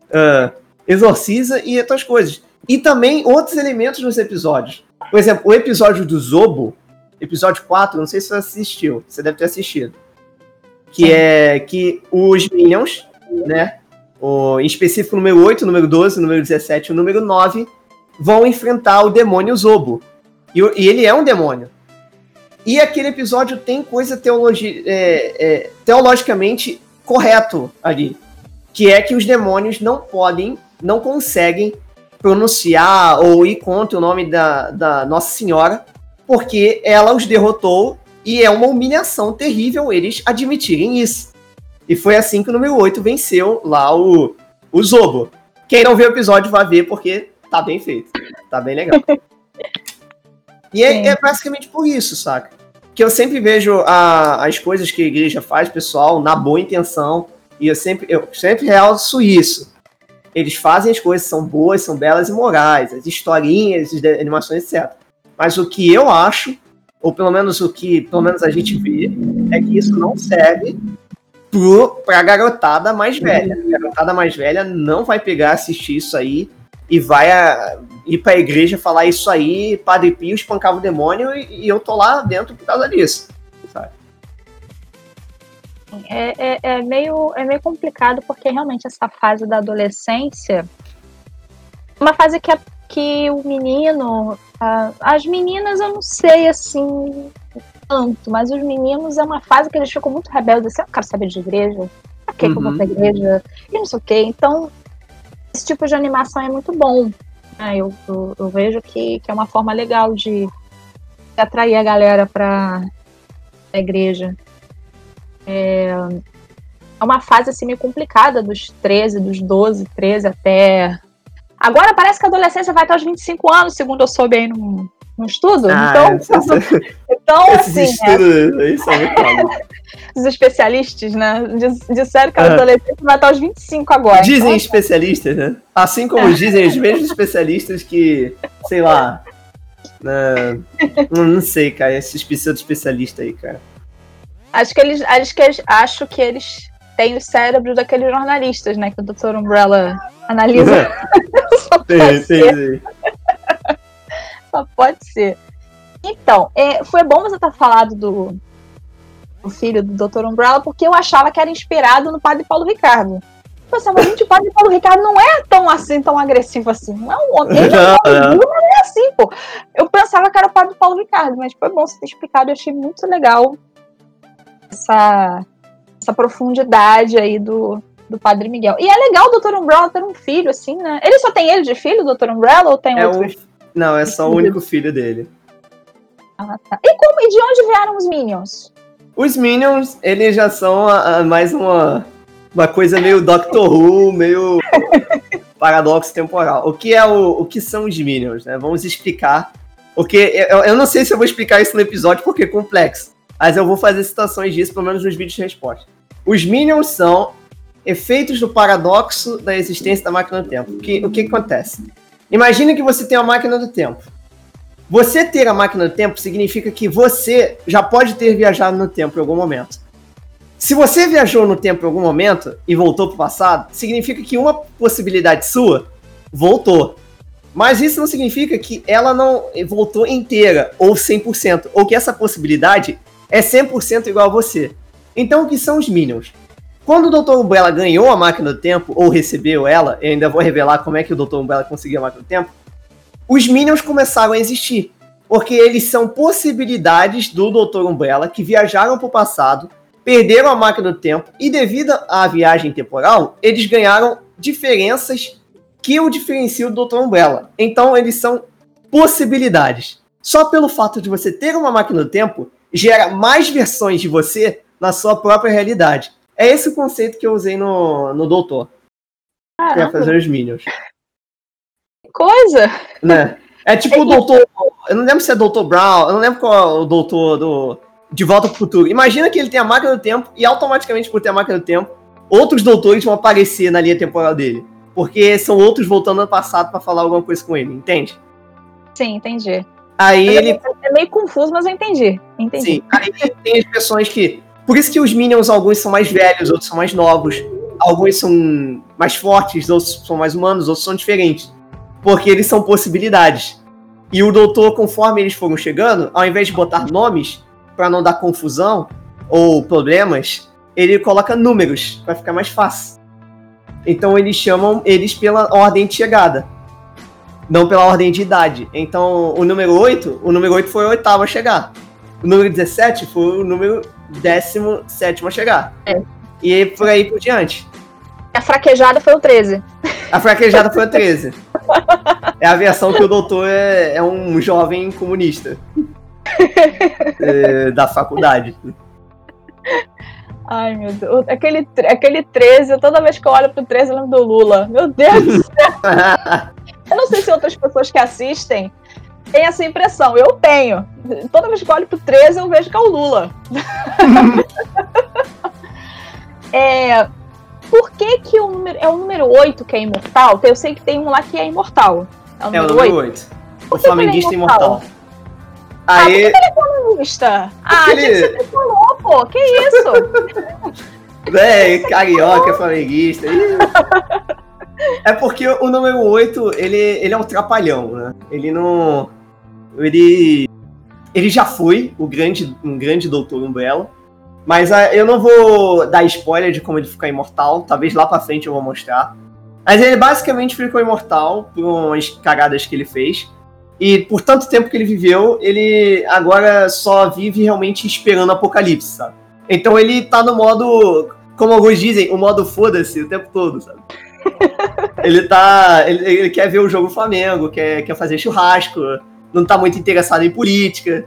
uh, exorciza e outras coisas. E também outros elementos nos episódios. Por exemplo, o episódio do Zobo, episódio 4, não sei se você assistiu, você deve ter assistido que é que os Minions, né? O, em específico o número 8, o número 12, o número 17 e o número 9 vão enfrentar o demônio Zobo. E, e ele é um demônio. E aquele episódio tem coisa teologi é, é, teologicamente correto ali. Que é que os demônios não podem, não conseguem pronunciar ou ir contra o nome da, da Nossa Senhora, porque ela os derrotou e é uma humilhação terrível eles admitirem isso. E foi assim que o número 8 venceu lá o, o Zobo. Quem não viu o episódio vai ver porque tá bem feito. Tá bem legal. E é, é, basicamente por isso, saca? Que eu sempre vejo a, as coisas que a igreja faz, pessoal, na boa intenção. E eu sempre, eu sempre realço isso. Eles fazem as coisas, são boas, são belas e morais, as historinhas, as animações, etc. Mas o que eu acho ou pelo menos o que pelo menos a gente vê, é que isso não serve para a garotada mais velha. A garotada mais velha não vai pegar, assistir isso aí e vai a, ir para a igreja falar isso aí, Padre Pio espancava o demônio e, e eu tô lá dentro por causa disso. Sabe? É, é, é, meio, é meio complicado porque realmente essa fase da adolescência é uma fase que, a, que o menino Uh, as meninas eu não sei assim tanto, mas os meninos é uma fase que eles ficam muito rebeldes, assim, eu quero saber de igreja, pra que, uhum. que eu vou pra uhum. igreja? E não sei o quê. Então, esse tipo de animação é muito bom. Ah, eu, eu, eu, vejo que, que é uma forma legal de, de atrair a galera para a igreja. É, é uma fase assim meio complicada dos 13, dos 12, 13 até. Agora parece que a adolescência vai até os 25 anos, segundo eu soube aí num, num estudo. Ah, então, essa, então assim. Estudos é... aí são Os especialistas, né? Disseram que a adolescência vai até os 25 agora. Dizem então, especialistas, né? Assim como dizem os mesmos especialistas que, sei lá. Né? Não sei, cara, esses pseudo-especialistas aí, cara. Acho que eles. Acho que, acho que eles têm os cérebros daqueles jornalistas, né? Que o Dr. Umbrella analisa. Só pode ser. Só pode ser. Então, é, foi bom você ter falado do, do filho do Dr. Umbrella, porque eu achava que era inspirado no padre Paulo Ricardo. Eu pensava, gente, o padre Paulo Ricardo não é tão assim, tão agressivo assim. Não é um homem. Ele não, é, um não é assim, pô. Eu pensava que era o padre Paulo Ricardo, mas foi bom você ter explicado. Eu achei muito legal essa, essa profundidade aí do, do Padre Miguel. E é legal o Dr. Umbrella ter um filho, assim, né? Ele só tem ele de filho, o Dr. Umbrella, ou tem é outro? Não, é só o único filho dele. Ah, tá. E, como, e de onde vieram os Minions? Os Minions, eles já são a, a mais uma, uma coisa meio Doctor Who, meio paradoxo temporal. O que é o, o que são os Minions, né? Vamos explicar. Porque eu, eu não sei se eu vou explicar isso no episódio porque é complexo. Mas eu vou fazer citações disso, pelo menos nos vídeos de resposta. Os Minions são efeitos do paradoxo da existência da máquina do tempo. Que, o que, acontece? Imagine que você tem uma máquina do tempo. Você ter a máquina do tempo significa que você já pode ter viajado no tempo em algum momento. Se você viajou no tempo em algum momento e voltou para o passado, significa que uma possibilidade sua voltou. Mas isso não significa que ela não voltou inteira ou 100%, ou que essa possibilidade é 100% igual a você. Então, o que são os Minions? Quando o Dr. Umbrella ganhou a máquina do tempo, ou recebeu ela, eu ainda vou revelar como é que o Dr. Umbrella conseguiu a máquina do tempo, os Minions começaram a existir. Porque eles são possibilidades do Dr. Umbrella que viajaram para o passado, perderam a máquina do tempo, e devido à viagem temporal, eles ganharam diferenças que o diferenciam do Dr. Umbrella. Então, eles são possibilidades. Só pelo fato de você ter uma máquina do tempo, gera mais versões de você na sua própria realidade. É esse o conceito que eu usei no, no Doutor. Pra fazer os Minions. Coisa! Né? É tipo é o Doutor. Eu não lembro se é Doutor Brown, eu não lembro qual é o Doutor do. De Volta pro Futuro. Imagina que ele tem a máquina do tempo e automaticamente, por ter a máquina do tempo, outros doutores vão aparecer na linha temporal dele. Porque são outros voltando no passado para falar alguma coisa com ele, entende? Sim, entendi. Aí ele. É meio confuso, mas eu entendi. entendi. Sim, aí tem as pessoas que. Por isso que os Minions, alguns são mais velhos, outros são mais novos. Alguns são mais fortes, outros são mais humanos, outros são diferentes. Porque eles são possibilidades. E o doutor, conforme eles foram chegando, ao invés de botar nomes, para não dar confusão ou problemas, ele coloca números, para ficar mais fácil. Então eles chamam eles pela ordem de chegada não pela ordem de idade. Então, o número 8, o número 8 foi o oitavo a chegar. O número 17 foi o número 17 a chegar. É. E por aí por diante. A fraquejada foi o 13. A fraquejada foi o 13. É a versão que o doutor é, é um jovem comunista. é, da faculdade. Ai, meu Deus. Aquele, aquele 13, toda vez que eu olho pro 13, eu lembro do Lula. Meu Deus do céu. Eu não sei se outras pessoas que assistem têm essa impressão. Eu tenho. Toda vez que eu olho pro 13, eu vejo que é o Lula. é, por que, que o número, é o número 8 que é imortal? Eu sei que tem um lá que é imortal. É o número, é o número 8. 8. O flamenguista é imortal. imortal. Ah, Aí... por que ele é flamenguista? Ah, ele... tinha que ser tricolor, pô. Que isso? Véi, carioca, flamenguista. É porque o número 8, ele, ele é um trapalhão, né? Ele não. Ele. Ele já foi o grande, um grande Doutor Umbrella. Mas uh, eu não vou dar spoiler de como ele ficar imortal. Talvez lá pra frente eu vou mostrar. Mas ele basicamente ficou imortal por umas cagadas que ele fez. E por tanto tempo que ele viveu, ele agora só vive realmente esperando o apocalipse, sabe? Então ele tá no modo, como alguns dizem, o modo foda-se o tempo todo, sabe? Ele tá. Ele, ele, quer ver o jogo Flamengo, quer, quer fazer churrasco, não tá muito interessado em política.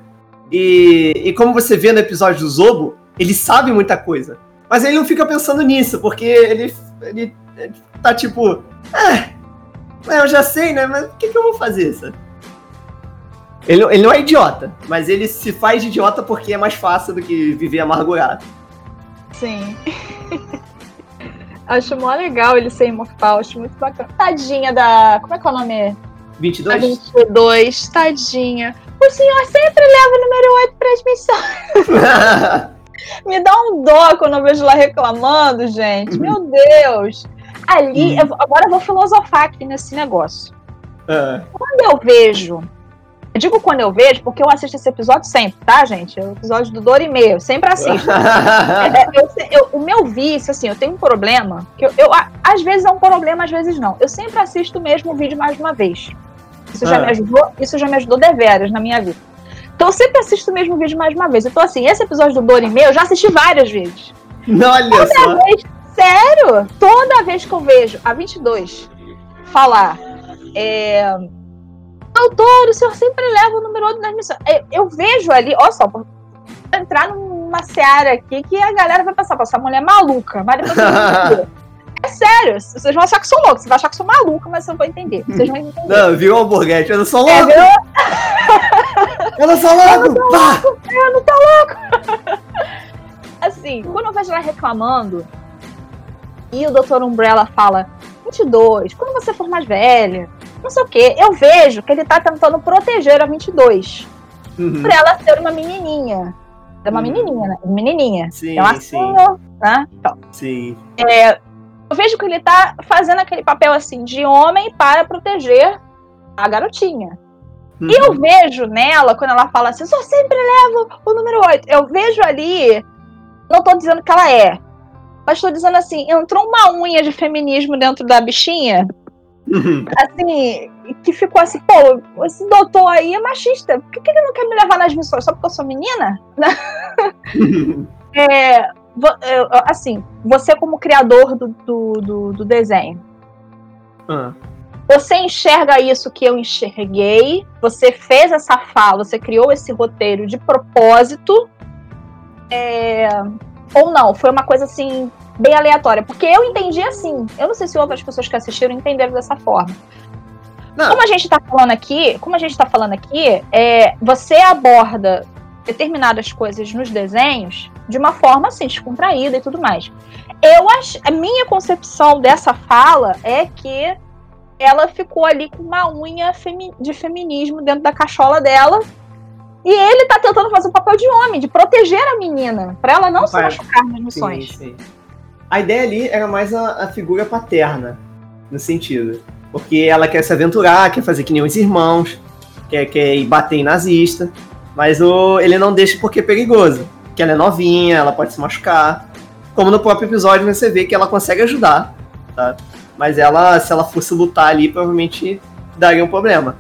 E, e como você vê no episódio do Zobo, ele sabe muita coisa. Mas ele não fica pensando nisso, porque ele, ele, ele tá tipo. É, eu já sei, né? Mas o que, que eu vou fazer? Ele, ele não é idiota, mas ele se faz de idiota porque é mais fácil do que viver amargurado. Sim. acho mó legal ele ser imortal, acho muito bacana. Tadinha da. Como é que é o nome? 22? A 22, tadinha. O senhor sempre leva o número 8 para as missões. Me dá um dó quando eu vejo lá reclamando, gente. Meu Deus. Ali, hum. eu, agora eu vou filosofar aqui nesse negócio. É. Quando eu vejo digo quando eu vejo, porque eu assisto esse episódio sempre, tá, gente? É o episódio do Dorime, eu sempre assisto. é, eu, eu, o meu vício, assim, eu tenho um problema, que eu, eu, às vezes é um problema, às vezes não. Eu sempre assisto o mesmo vídeo mais uma vez. Isso já, ah. me ajudou, isso já me ajudou deveras na minha vida. Então eu sempre assisto o mesmo vídeo mais uma vez. Então, assim, esse episódio do Dorime eu já assisti várias vezes. Olha Toda só. Vez, sério, toda vez que eu vejo a 22 falar. É, doutor, o senhor sempre leva o número 8 nas missões. Eu, eu vejo ali, olha só, entrar numa seara aqui que a galera vai pensar, essa mulher é maluca, mas depois É sério, vocês vão achar que sou louca, você vai achar que sou maluca, mas você não vai entender. Vocês vão entender. Não, viu o hamburguete, eu não sou louco! É, eu não sou louco! Eu não tô louco! Eu não tô louco! assim, quando eu vejo ela reclamando, e o Dr. Umbrella fala, 22, quando você for mais velha, não sei o quê. Eu vejo que ele tá tentando proteger a 22. Uhum. Por ela ser uma menininha. É uma uhum. menininha, né? Menininha. Sim, então, assim, sim. Né? Então, sim. É, eu vejo que ele tá fazendo aquele papel, assim, de homem para proteger a garotinha. Uhum. E eu vejo nela, quando ela fala assim, só sempre levo o número 8. Eu vejo ali, não tô dizendo que ela é, mas tô dizendo assim, entrou uma unha de feminismo dentro da bichinha Uhum. Assim, que ficou assim, pô, esse doutor aí é machista. Por que, que ele não quer me levar nas missões? Só porque eu sou menina? é, assim, você como criador do, do, do, do desenho, uhum. você enxerga isso que eu enxerguei, você fez essa fala, você criou esse roteiro de propósito, é, ou não? Foi uma coisa assim bem aleatória. Porque eu entendi assim. Eu não sei se outras pessoas que assistiram entenderam dessa forma. Não. Como a gente está falando aqui, como a gente tá falando aqui, é, você aborda determinadas coisas nos desenhos de uma forma assim, descontraída e tudo mais. Eu acho, a minha concepção dessa fala é que ela ficou ali com uma unha femi de feminismo dentro da cachola dela. E ele tá tentando fazer o papel de homem, de proteger a menina, para ela não Pai, se machucar nas missões. Sim, sim. A ideia ali era mais a, a figura paterna, no sentido. Porque ela quer se aventurar, quer fazer que nem os irmãos, quer, quer ir bater em nazista. Mas o, ele não deixa porque é perigoso. Que ela é novinha, ela pode se machucar. Como no próprio episódio você vê que ela consegue ajudar, tá? Mas ela, se ela fosse lutar ali, provavelmente daria um problema.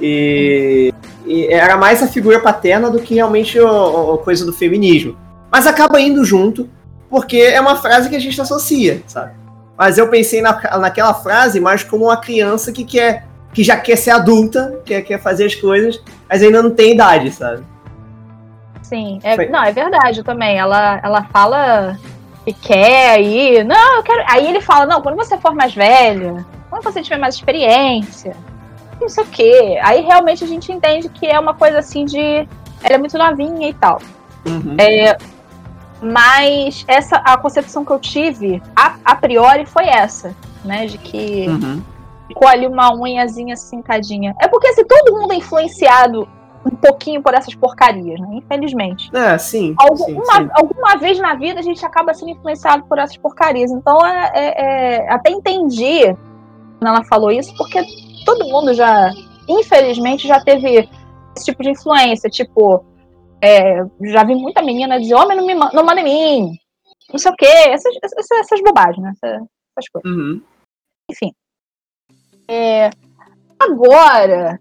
E, e era mais a figura paterna do que realmente a coisa do feminismo. Mas acaba indo junto, porque é uma frase que a gente associa, sabe? Mas eu pensei na, naquela frase mais como uma criança que quer que já quer ser adulta, quer, quer fazer as coisas, mas ainda não tem idade, sabe? Sim, é, não, é verdade também. Ela, ela fala que quer aí, não, eu quero. Aí ele fala, não, quando você for mais velha, quando você tiver mais experiência, não sei o quê. Aí realmente a gente entende que é uma coisa assim de. Ela é muito novinha e tal. Uhum. É, mas essa a concepção que eu tive a, a priori foi essa, né? De que uhum. ficou ali uma unhazinha assim, tadinha. É porque assim, todo mundo é influenciado um pouquinho por essas porcarias, né? Infelizmente. É, sim. Alguma, sim, sim. alguma vez na vida a gente acaba sendo influenciado por essas porcarias. Então, é, é, é, até entendi quando ela falou isso, porque todo mundo já, infelizmente, já teve esse tipo de influência. Tipo, é, já vi muita menina dizer, homem não, me, não manda em mim, não sei o quê, essas, essas, essas bobagens, né? Essas, essas coisas. Uhum. Enfim. É, agora,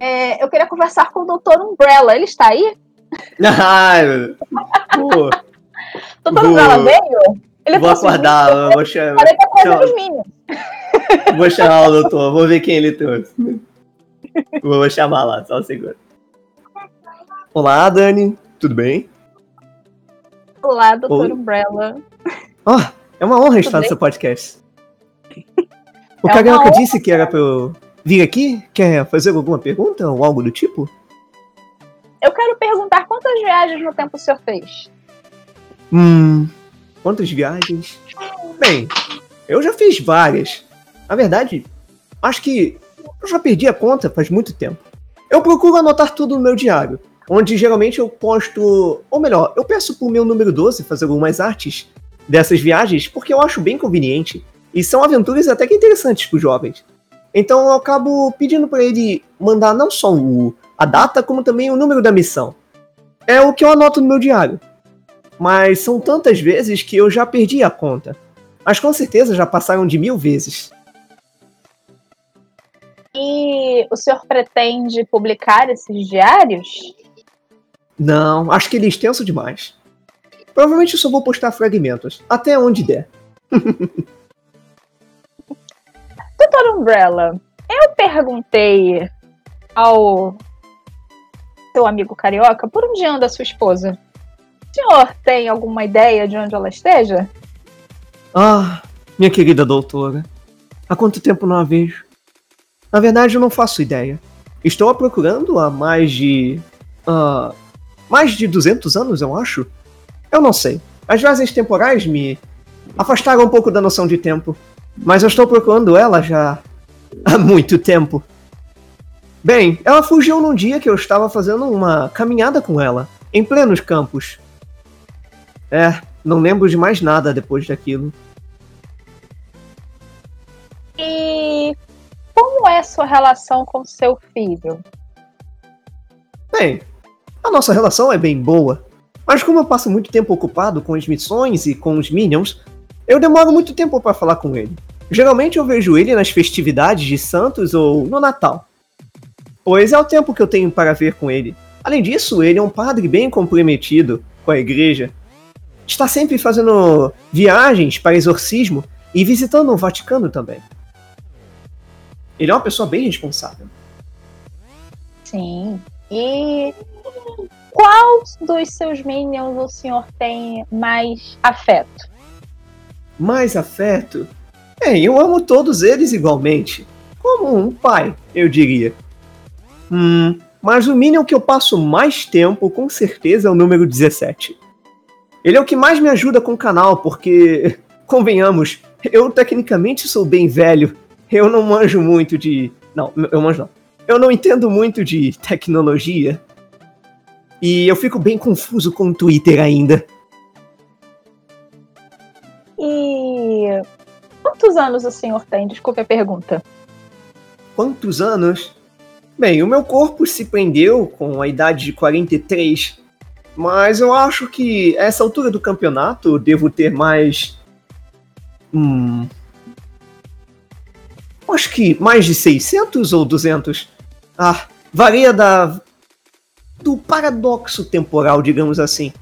é, eu queria conversar com o Dr. Umbrella. Ele está aí? Ai, Dr. Umbrella veio? Ele vou trouxe os acordar, eu vou chamar, Falei trazer os Minions. vou chamar o doutor, vou ver quem ele trouxe. Vou chamar lá, só um segundo. Olá, Dani, tudo bem? Olá, Doutor Oi. Umbrella. Ó, é uma honra estar no seu podcast. O É honra, disse que era pra eu vir aqui? Quer fazer alguma pergunta ou algo do tipo? Eu quero perguntar quantas viagens no tempo o senhor fez? Hum, quantas viagens? Bem, eu já fiz várias. Na verdade, acho que eu já perdi a conta faz muito tempo. Eu procuro anotar tudo no meu diário, onde geralmente eu posto, ou melhor, eu peço pro meu número 12 fazer algumas artes dessas viagens, porque eu acho bem conveniente. E são aventuras até que interessantes pros jovens. Então eu acabo pedindo para ele mandar não só o, a data, como também o número da missão. É o que eu anoto no meu diário mas são tantas vezes que eu já perdi a conta. Mas com certeza já passaram de mil vezes. E o senhor pretende publicar esses diários? Não, acho que ele é extenso demais. Provavelmente eu só vou postar fragmentos, até onde der. Doutor Umbrella, eu perguntei ao seu amigo carioca por onde anda sua esposa. O senhor tem alguma ideia de onde ela esteja? Ah, minha querida doutora, há quanto tempo não a vejo? Na verdade, eu não faço ideia. Estou a procurando há mais de. ah, mais de 200 anos, eu acho. Eu não sei. As viagens temporais me afastaram um pouco da noção de tempo. Mas eu estou procurando ela já há muito tempo. Bem, ela fugiu num dia que eu estava fazendo uma caminhada com ela, em plenos campos. É, não lembro de mais nada depois daquilo. E como é sua relação com seu filho? Bem, a nossa relação é bem boa, mas como eu passo muito tempo ocupado com as missões e com os Minions, eu demoro muito tempo para falar com ele. Geralmente eu vejo ele nas festividades de Santos ou no Natal, pois é o tempo que eu tenho para ver com ele. Além disso, ele é um padre bem comprometido com a igreja. Está sempre fazendo viagens para exorcismo e visitando o Vaticano também. Ele é uma pessoa bem responsável. Sim. E qual dos seus minions o senhor tem mais afeto? Mais afeto? Bem, eu amo todos eles igualmente. Como um pai, eu diria. Hum, mas o Minion que eu passo mais tempo, com certeza, é o número 17. Ele é o que mais me ajuda com o canal, porque, convenhamos, eu tecnicamente sou bem velho. Eu não manjo muito de. Não, eu manjo não. Eu não entendo muito de tecnologia. E eu fico bem confuso com o Twitter ainda. E quantos anos o senhor tem? Desculpe a pergunta. Quantos anos? Bem, o meu corpo se prendeu com a idade de 43, mas eu acho que a essa altura do campeonato eu devo ter mais. Hum. Acho que mais de 600 ou 200. Ah, varia da. Do paradoxo temporal, digamos assim.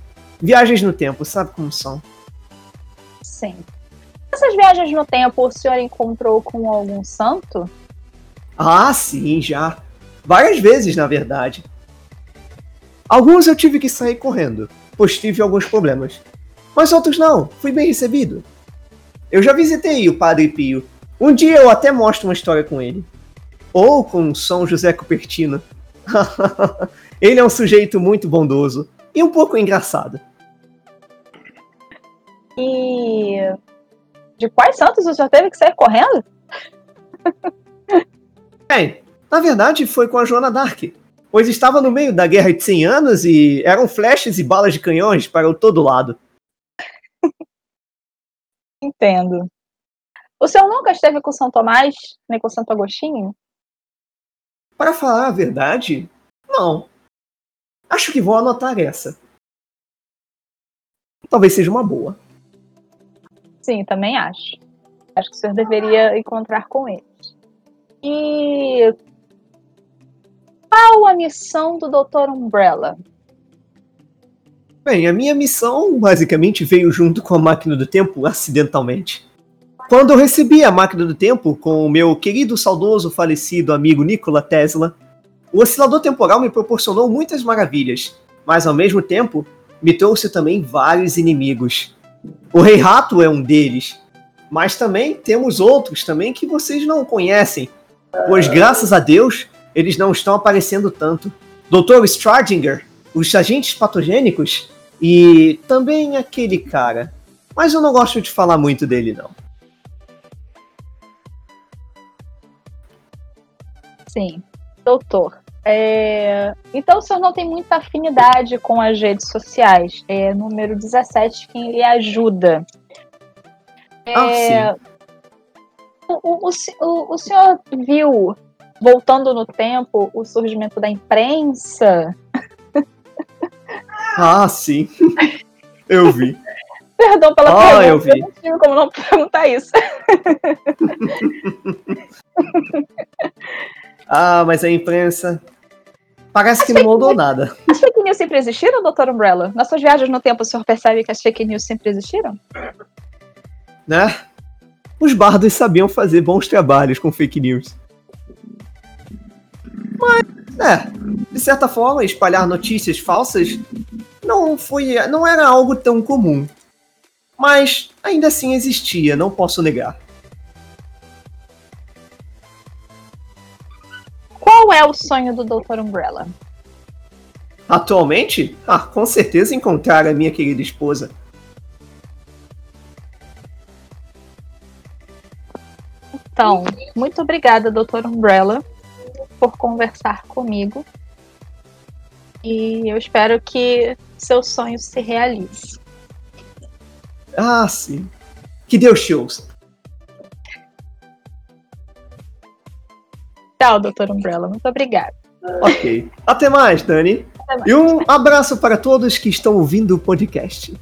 Viagens no tempo, sabe como são? Sim. Essas viagens no tempo o senhor encontrou com algum santo? Ah, sim, já. Várias vezes, na verdade. Alguns eu tive que sair correndo, pois tive alguns problemas. Mas outros não, fui bem recebido. Eu já visitei o Padre Pio. Um dia eu até mostro uma história com ele. Ou com São José Cupertino. ele é um sujeito muito bondoso e um pouco engraçado. E de quais santos o senhor teve que sair correndo? Bem, na verdade foi com a Joana Dark, pois estava no meio da Guerra de 100 Anos e eram flashes e balas de canhões para o todo lado. Entendo. O senhor nunca esteve com São Tomás, nem com Santo Agostinho? Para falar a verdade, não. Acho que vou anotar essa. Talvez seja uma boa. Sim, também acho. Acho que o senhor deveria encontrar com eles. E qual a missão do Dr. Umbrella? Bem, a minha missão basicamente veio junto com a máquina do tempo acidentalmente. Quando eu recebi a máquina do tempo com o meu querido, saudoso, falecido amigo Nikola Tesla, o oscilador temporal me proporcionou muitas maravilhas, mas ao mesmo tempo me trouxe também vários inimigos. O Rei Rato é um deles, mas também temos outros também que vocês não conhecem, pois graças a Deus eles não estão aparecendo tanto. Dr. Stradinger, os agentes patogênicos e também aquele cara. Mas eu não gosto de falar muito dele não. Sim, doutor. É... Então o senhor não tem muita afinidade com as redes sociais. É número 17 quem lhe ajuda. Ah, É, o, o, o, o senhor viu, voltando no tempo, o surgimento da imprensa? Ah, sim. eu vi. Perdão pela Ah, pergunta, eu vi. não tive como não perguntar isso. Ah, mas a imprensa parece que não mudou nada. As fake news sempre existiram, doutor Umbrella? Nas suas viagens no tempo, o senhor percebe que as fake news sempre existiram? né? Os bardos sabiam fazer bons trabalhos com fake news. Mas, é, de certa forma, espalhar notícias falsas não foi, não era algo tão comum. Mas ainda assim existia, não posso negar. Qual é o sonho do doutor Umbrella? Atualmente, ah, com certeza encontrar a minha querida esposa. Então, muito obrigada, doutor Umbrella, por conversar comigo. E eu espero que seu sonho se realize. Ah, sim. Que Deus te ouça. Tchau, doutor Umbrella. Muito obrigada. Ok. Até mais, Dani. Até mais. E um abraço para todos que estão ouvindo o podcast.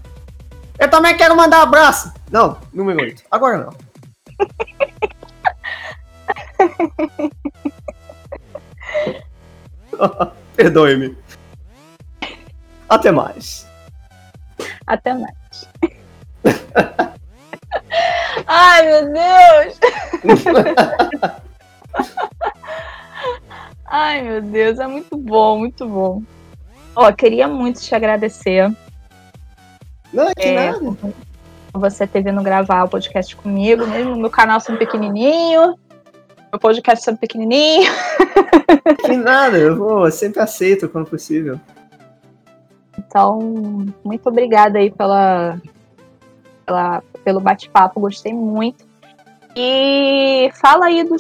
Eu também quero mandar um abraço. Não, número 8. Agora não. Perdoe-me. Até mais. Até mais. Ai, meu Deus! Ai, meu Deus, é muito bom, muito bom. Ó, queria muito te agradecer Não, que É. nada. você ter vindo gravar o podcast comigo, mesmo meu canal sendo pequenininho, meu podcast sendo pequenininho. Que nada. Eu vou, eu sempre aceito quando possível. Então, muito obrigada aí pela, pela- pelo bate-papo, gostei muito. E fala aí do,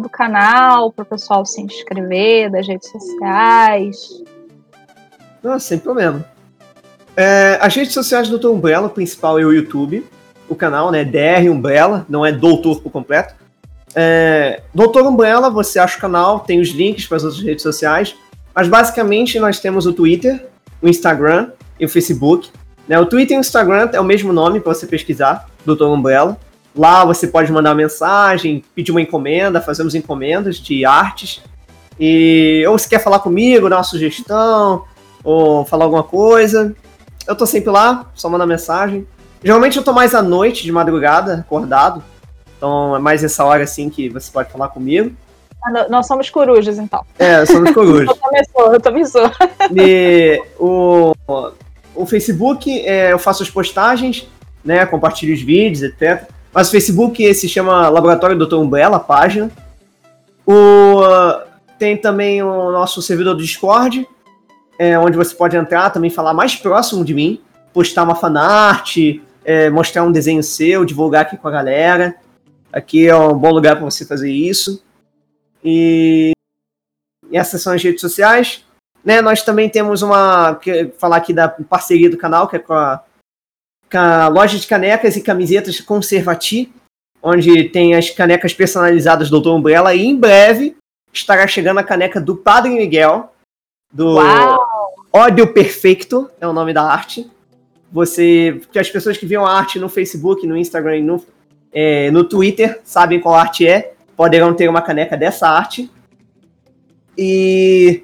do canal, para o pessoal se inscrever, das redes sociais. Não, sem problema. É, as redes sociais do Dr. Umbrella, o principal é o YouTube. O canal, né? DR Umbrella, não é Doutor por completo. É, Doutor Umbrella, você acha o canal, tem os links para as outras redes sociais. Mas basicamente nós temos o Twitter, o Instagram e o Facebook. Né? O Twitter e o Instagram é o mesmo nome para você pesquisar, Dr. Umbrella. Lá você pode mandar mensagem, pedir uma encomenda, fazemos encomendas de artes. E ou se quer falar comigo, dar uma sugestão, ou falar alguma coisa. Eu tô sempre lá, só manda mensagem. Geralmente eu tô mais à noite, de madrugada, acordado. Então é mais essa hora assim que você pode falar comigo. Ah, Nós somos corujas, então. É, somos corujas. Eu também sou, eu também sou. E o, o Facebook, é, eu faço as postagens, né? Compartilho os vídeos, etc. Mas o Facebook se chama Laboratório Dr. Umbrella, página. O, tem também o nosso servidor do Discord, é, onde você pode entrar também falar mais próximo de mim, postar uma fanart, é, mostrar um desenho seu, divulgar aqui com a galera. Aqui é um bom lugar para você fazer isso. E, essas são as redes sociais né, nós também temos uma. falar aqui da parceria do canal, que é com a, a loja de canecas e camisetas Conservati, onde tem as canecas personalizadas do Dr. Umbrella, e em breve estará chegando a caneca do Padre Miguel, do Uau! Ódio Perfeito, é o nome da arte. Você. As pessoas que viam a arte no Facebook, no Instagram e no, é, no Twitter sabem qual arte é, poderão ter uma caneca dessa arte. E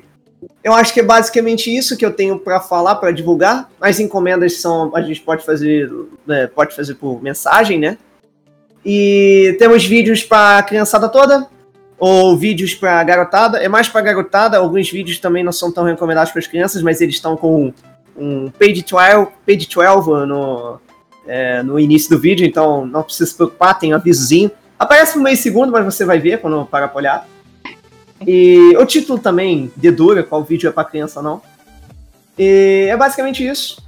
eu acho que é basicamente isso que eu tenho para falar, para divulgar. As encomendas são, a gente pode fazer, né, pode fazer por mensagem, né? E temos vídeos para criançada toda, ou vídeos para garotada. É mais para garotada, alguns vídeos também não são tão recomendados para as crianças, mas eles estão com um page 12, page 12 no, é, no início do vídeo, então não precisa se preocupar, tem um avisozinho. Aparece no meio segundo, mas você vai ver quando para pra olhar. E o título também dedura qual vídeo é para criança não. E é basicamente isso.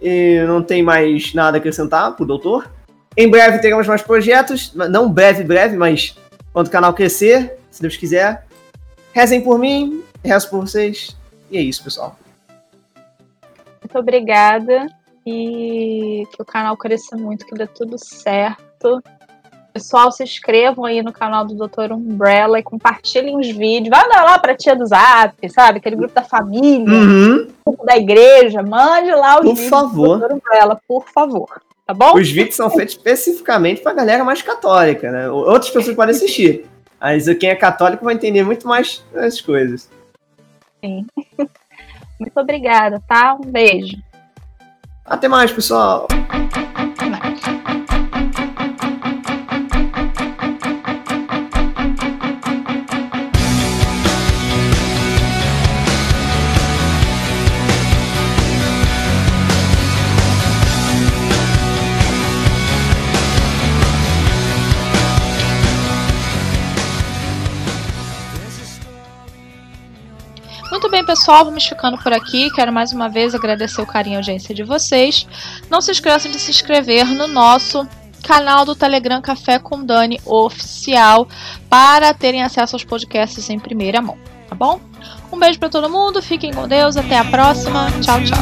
E não tem mais nada a acrescentar pro doutor. Em breve teremos mais projetos. Não breve, breve, mas quando o canal crescer, se Deus quiser. Rezem por mim, rezo por vocês. E é isso, pessoal. Muito obrigada. E que o canal cresça muito, que dê tudo certo. Pessoal, se inscrevam aí no canal do Dr. Umbrella e compartilhem os vídeos. Vai dar lá pra tia do Zap, sabe? Aquele grupo da família, Uhum. grupo da igreja. Mande lá os Por vídeos favor. do Dr. Umbrella, por favor. Tá bom? Os vídeos são feitos especificamente pra galera mais católica, né? Outras pessoas podem assistir. Mas quem é católico vai entender muito mais as coisas. Muito obrigada, tá? Um beijo. Até mais, pessoal. Pessoal, vamos ficando por aqui. Quero mais uma vez agradecer o carinho e audiência de vocês. Não se esqueçam de se inscrever no nosso canal do Telegram Café com Dani Oficial para terem acesso aos podcasts em primeira mão, tá bom? Um beijo para todo mundo, fiquem com Deus, até a próxima. Tchau, tchau.